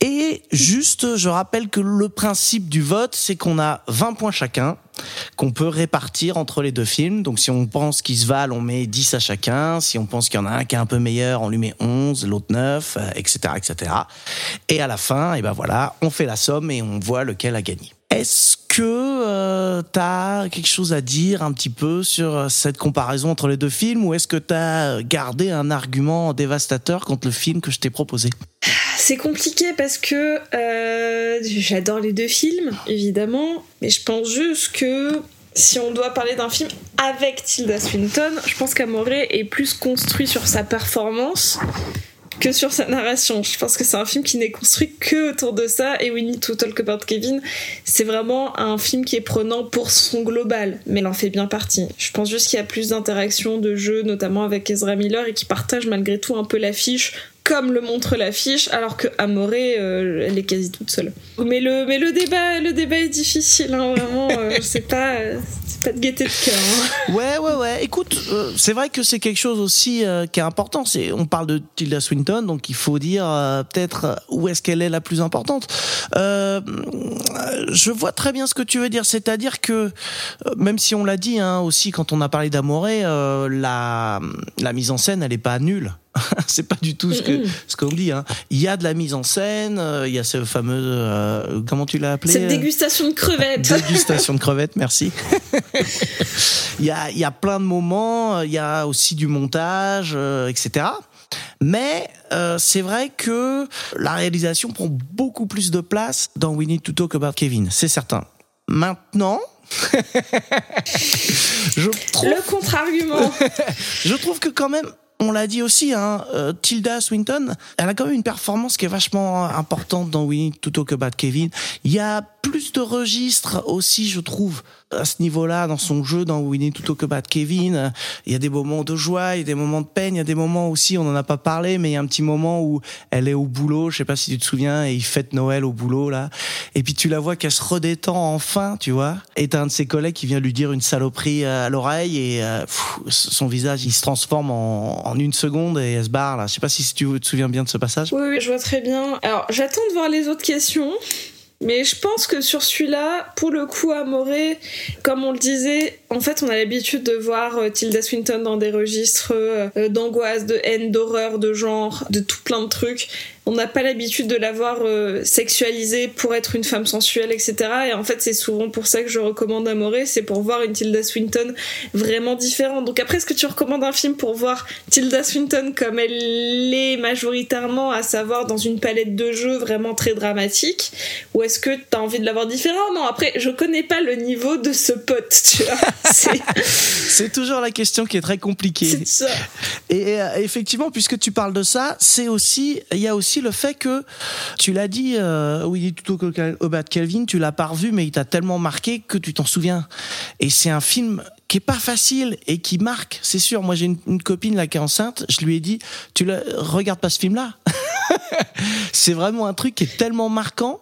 Et juste, je rappelle que le principe du vote, c'est qu'on a 20 points chacun qu'on peut répartir entre les deux films. Donc si on pense qu'ils se valent, on met 10 à chacun. Si on pense qu'il y en a un qui est un peu meilleur, on lui met 11, l'autre 9, euh, etc., etc. Et à la fin, et ben voilà, on fait la somme et on voit lequel a gagné. Est-ce que euh, tu as quelque chose à dire un petit peu sur euh, cette comparaison entre les deux films? Ou est-ce que tu as gardé un argument dévastateur contre le film que je t'ai proposé? C'est compliqué parce que euh, j'adore les deux films, évidemment, mais je pense juste que si on doit parler d'un film avec Tilda Swinton, je pense qu'Amoré est plus construit sur sa performance que sur sa narration. Je pense que c'est un film qui n'est construit que autour de ça. Et We Need to Talk About Kevin, c'est vraiment un film qui est prenant pour son global, mais il en fait bien partie. Je pense juste qu'il y a plus d'interactions de jeu, notamment avec Ezra Miller, et qui partage malgré tout un peu l'affiche comme le montre l'affiche, alors que Amoré, euh, elle est quasi toute seule. Mais le, mais le débat, le débat est difficile, hein, vraiment. euh, c'est pas, euh, c'est pas de gaieté de cœur. hein. Ouais, ouais, ouais. Écoute, euh, c'est vrai que c'est quelque chose aussi euh, qui est important. C'est, on parle de Tilda Swinton, donc il faut dire peut-être où est-ce qu'elle est la plus importante. Je vois très bien ce que tu veux dire. C'est-à-dire que même si on l'a dit hein, aussi quand on a parlé d'Amoré, la la mise en scène, elle est pas nulle. c'est pas du tout ce que ce qu'on dit. Hein. Il y a de la mise en scène. euh, il y a ce fameux euh, comment tu l'as appelé Cette euh, dégustation de crevettes. Dégustation de crevettes, merci. il, y a, il y a plein de moments, il y a aussi du montage, euh, etc. Mais euh, c'est vrai que la réalisation prend beaucoup plus de place dans We Need to Talk About Kevin, c'est certain. Maintenant, je trouve Le contre-argument. je trouve que quand même, on l'a dit aussi, hein, euh, Tilda Swinton, elle a quand même une performance qui est vachement importante dans We Need to Talk About Kevin. Il y a plus de registres aussi, je trouve, à ce niveau-là, dans son jeu, dans We Need to Talk About Kevin. Il y a des moments de joie, il y a des moments de peine, il y a des moments aussi, on n'en a pas parlé, mais il y a un petit moment où elle est au boulot, je sais pas si tu te souviens, et il fête Noël au boulot, là. Et puis tu la vois qu'elle se redétend enfin, tu vois. Et t'as un de ses collègues qui vient lui dire une saloperie à l'oreille et euh, son visage, il se transforme en, en une seconde et elle se barre, là. Je sais pas si tu te souviens bien de ce passage. Oui, oui, je vois très bien. Alors, j'attends de voir les autres questions. Mais je pense que sur celui-là, pour le coup, Amoré, comme on le disait, en fait, on a l'habitude de voir euh, Tilda Swinton dans des registres euh, d'angoisse, de haine, d'horreur, de genre, de tout plein de trucs. On n'a pas l'habitude de la voir euh, sexualisée pour être une femme sensuelle, etc. Et en fait, c'est souvent pour ça que je recommande Amoré, c'est pour voir une Tilda Swinton vraiment différente. Donc après, est-ce que tu recommandes un film pour voir Tilda Swinton comme elle l'est majoritairement, à savoir dans une palette de jeux vraiment très dramatique, ou est-ce que t'as envie de la voir différemment? Après, je connais pas le niveau de ce pote, tu vois. C'est toujours la question qui est très compliquée. C'est ça. Et euh, effectivement, puisque tu parles de ça, c'est aussi, il y a aussi le fait que tu l'as dit, euh, oui, tout au bas de Kelvin, tu l'as pas revu, mais il t'a tellement marqué que tu t'en souviens. Et c'est un film qui est pas facile et qui marque, c'est sûr. Moi, j'ai une, une, copine là qui est enceinte, je lui ai dit, tu le regardes pas ce film-là. c'est vraiment un truc qui est tellement marquant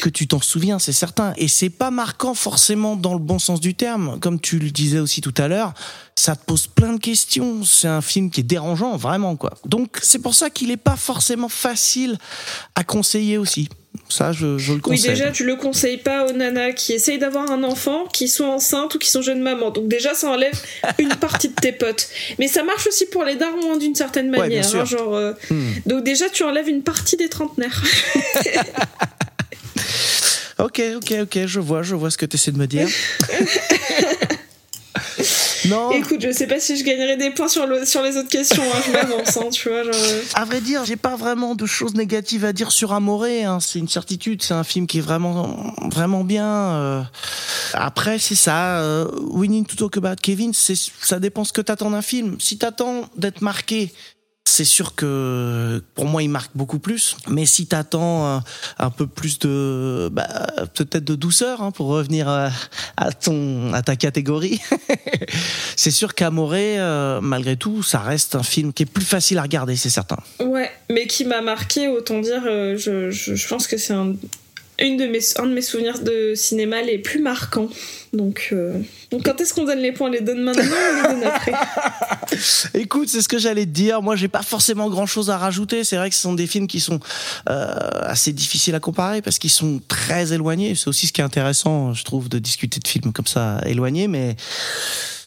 que tu t'en souviens, c'est certain. Et c'est pas marquant forcément dans le bon sens du terme, comme tu le disais aussi tout à l'heure. Ça te pose plein de questions. C'est un film qui est dérangeant, vraiment quoi. Donc c'est pour ça qu'il est pas forcément facile à conseiller aussi. Ça, je, je, le conseille. Oui, déjà, tu le conseilles pas aux nanas qui essayent d'avoir un enfant, qui sont enceintes ou qui sont jeunes mamans. Donc déjà, ça enlève une partie de tes potes. Mais ça marche aussi pour les darons hein, d'une certaine manière. Ouais, hein, genre, euh... hmm. Donc déjà, tu enlèves une partie des trentenaires. ok, ok, ok, je vois, je vois ce que tu essaies de me dire. Non. Écoute, je sais pas si je gagnerai des points sur, le, sur les autres questions. Hein, je m'avance, hein, tu vois. Genre... À vrai dire, j'ai pas vraiment de choses négatives à dire sur Amoré. Hein. C'est une certitude. C'est un film qui est vraiment, vraiment bien. Euh... Après, c'est ça. Euh, Need to Talk About Kevin. Ça dépend ce que t'attends d'un film. Si t'attends d'être marqué c'est sûr que pour moi il marque beaucoup plus. Mais si t'attends un, un peu plus de, bah, peut-être de douceur hein, pour revenir à, à, ton, à ta catégorie, c'est sûr qu'Amoré, euh, malgré tout, ça reste un film qui est plus facile à regarder, c'est certain. Ouais, mais qui m'a marqué, autant dire, euh, je, je, pense que c'est un, une de mes, un de mes souvenirs de cinéma les plus marquants. Donc, euh... Donc quand est-ce qu'on donne les points On les donne maintenant ou on les donne après? Écoute, c'est ce que j'allais te dire. Moi, j'ai pas forcément grand-chose à rajouter. C'est vrai que ce sont des films qui sont euh, assez difficiles à comparer parce qu'ils sont très éloignés. C'est aussi ce qui est intéressant, je trouve, de discuter de films comme ça éloignés. Mais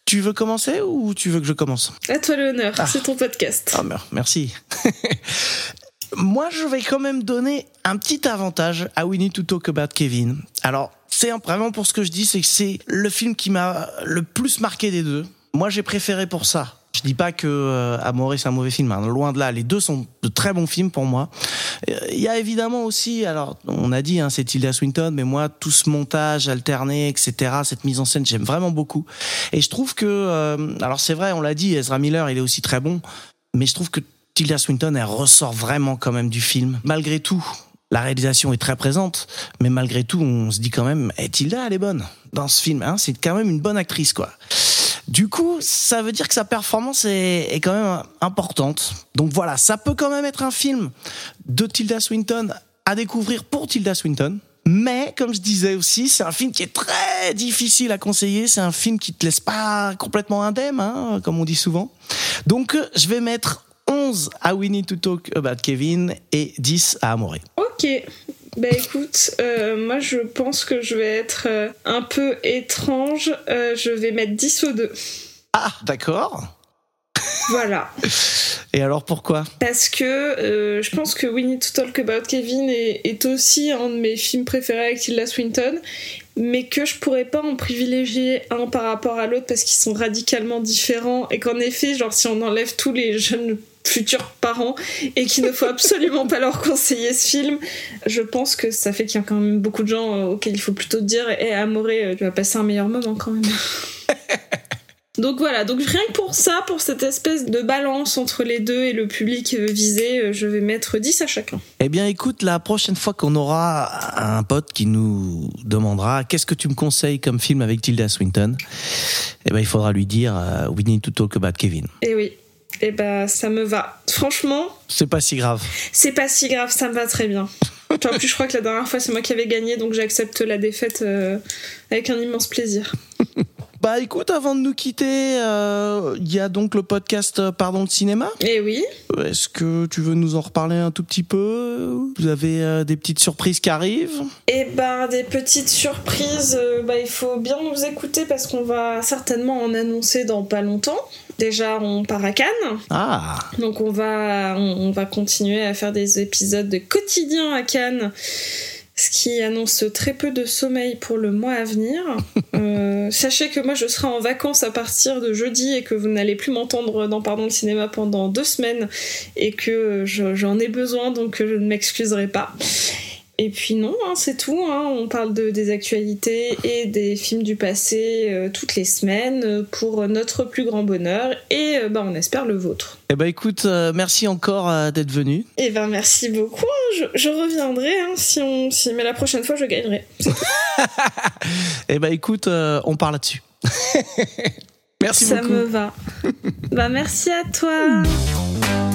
tu veux commencer ou tu veux que je commence? À toi l'honneur. Ah. C'est ton podcast. Ah, merci. Moi, je vais quand même donner un petit avantage à Need to Talk About Kevin. Alors, c'est vraiment pour ce que je dis, c'est que c'est le film qui m'a le plus marqué des deux. Moi, j'ai préféré pour ça. Je dis pas que euh, Amoré c'est un mauvais film, hein. loin de là. Les deux sont de très bons films pour moi. Il y a évidemment aussi, alors on a dit, hein, c'est Tilda Swinton, mais moi tout ce montage alterné, etc., cette mise en scène, j'aime vraiment beaucoup. Et je trouve que, euh, alors c'est vrai, on l'a dit, Ezra Miller, il est aussi très bon, mais je trouve que Tilda Swinton, elle ressort vraiment quand même du film, malgré tout. La réalisation est très présente, mais malgré tout, on se dit quand même, eh, Tilda, elle est bonne dans ce film. Hein, c'est quand même une bonne actrice, quoi. Du coup, ça veut dire que sa performance est, est, quand même importante. Donc voilà, ça peut quand même être un film de Tilda Swinton à découvrir pour Tilda Swinton. Mais comme je disais aussi, c'est un film qui est très difficile à conseiller. C'est un film qui te laisse pas complètement indemne, hein, comme on dit souvent. Donc je vais mettre 11 à We Need to Talk About Kevin et 10 à Amoré. Ok. Bah écoute, euh, moi je pense que je vais être euh, un peu étrange. Euh, je vais mettre 10 au 2. Ah, d'accord. Voilà. Et alors pourquoi? Parce que euh, je pense que We Need to Talk About Kevin est, est, aussi un de mes films préférés avec Tilda Swinton, mais que je pourrais pas en privilégier un par rapport à l'autre parce qu'ils sont radicalement différents et qu'en effet, genre si on enlève tous les jeunes futurs parents et qu'il ne faut absolument pas leur conseiller ce film. Je pense que ça fait qu'il y a quand même beaucoup de gens euh, auxquels il faut plutôt dire Eh, Amoré, tu vas passer un meilleur moment quand même. Donc voilà, donc rien que pour ça, pour cette espèce de balance entre les deux et le public visé, je vais mettre 10 à chacun. Eh bien écoute, la prochaine fois qu'on aura un pote qui nous demandera qu'est-ce que tu me conseilles comme film avec Tilda Swinton, eh ben il faudra lui dire uh, We need to talk about Kevin. Eh oui. Eh ben, ça me va. Franchement. C'est pas si grave. C'est pas si grave, ça me va très bien. en plus, je crois que la dernière fois, c'est moi qui avais gagné, donc j'accepte la défaite euh, avec un immense plaisir. Bah écoute, avant de nous quitter, euh, il y a donc le podcast euh, Pardon le cinéma. Eh oui. Est-ce que tu veux nous en reparler un tout petit peu? Vous avez euh, des petites surprises qui arrivent? Eh ben, des petites surprises, euh, bah, il faut bien nous écouter parce qu'on va certainement en annoncer dans pas longtemps. Déjà, on part à Cannes. Ah Donc on va, on, on va continuer à faire des épisodes de quotidien à Cannes, ce qui annonce très peu de sommeil pour le mois à venir. Euh, sachez que moi je serai en vacances à partir de jeudi et que vous n'allez plus m'entendre dans Pardon le cinéma pendant deux semaines et que je- j'en ai besoin donc je ne m'excuserai pas. Et puis non, hein, c'est tout. hein. On parle de, des actualités et des films du passé euh, toutes les semaines euh, pour notre plus grand bonheur et euh, bah, on espère le vôtre. Eh ben écoute, euh, merci encore d'être venu. Eh ben merci beaucoup. hein. Je, je reviendrai si on, si, mais la prochaine fois je gagnerai. Eh ben écoute, on parle là-dessus. merci Ça beaucoup. me va. bah merci à toi.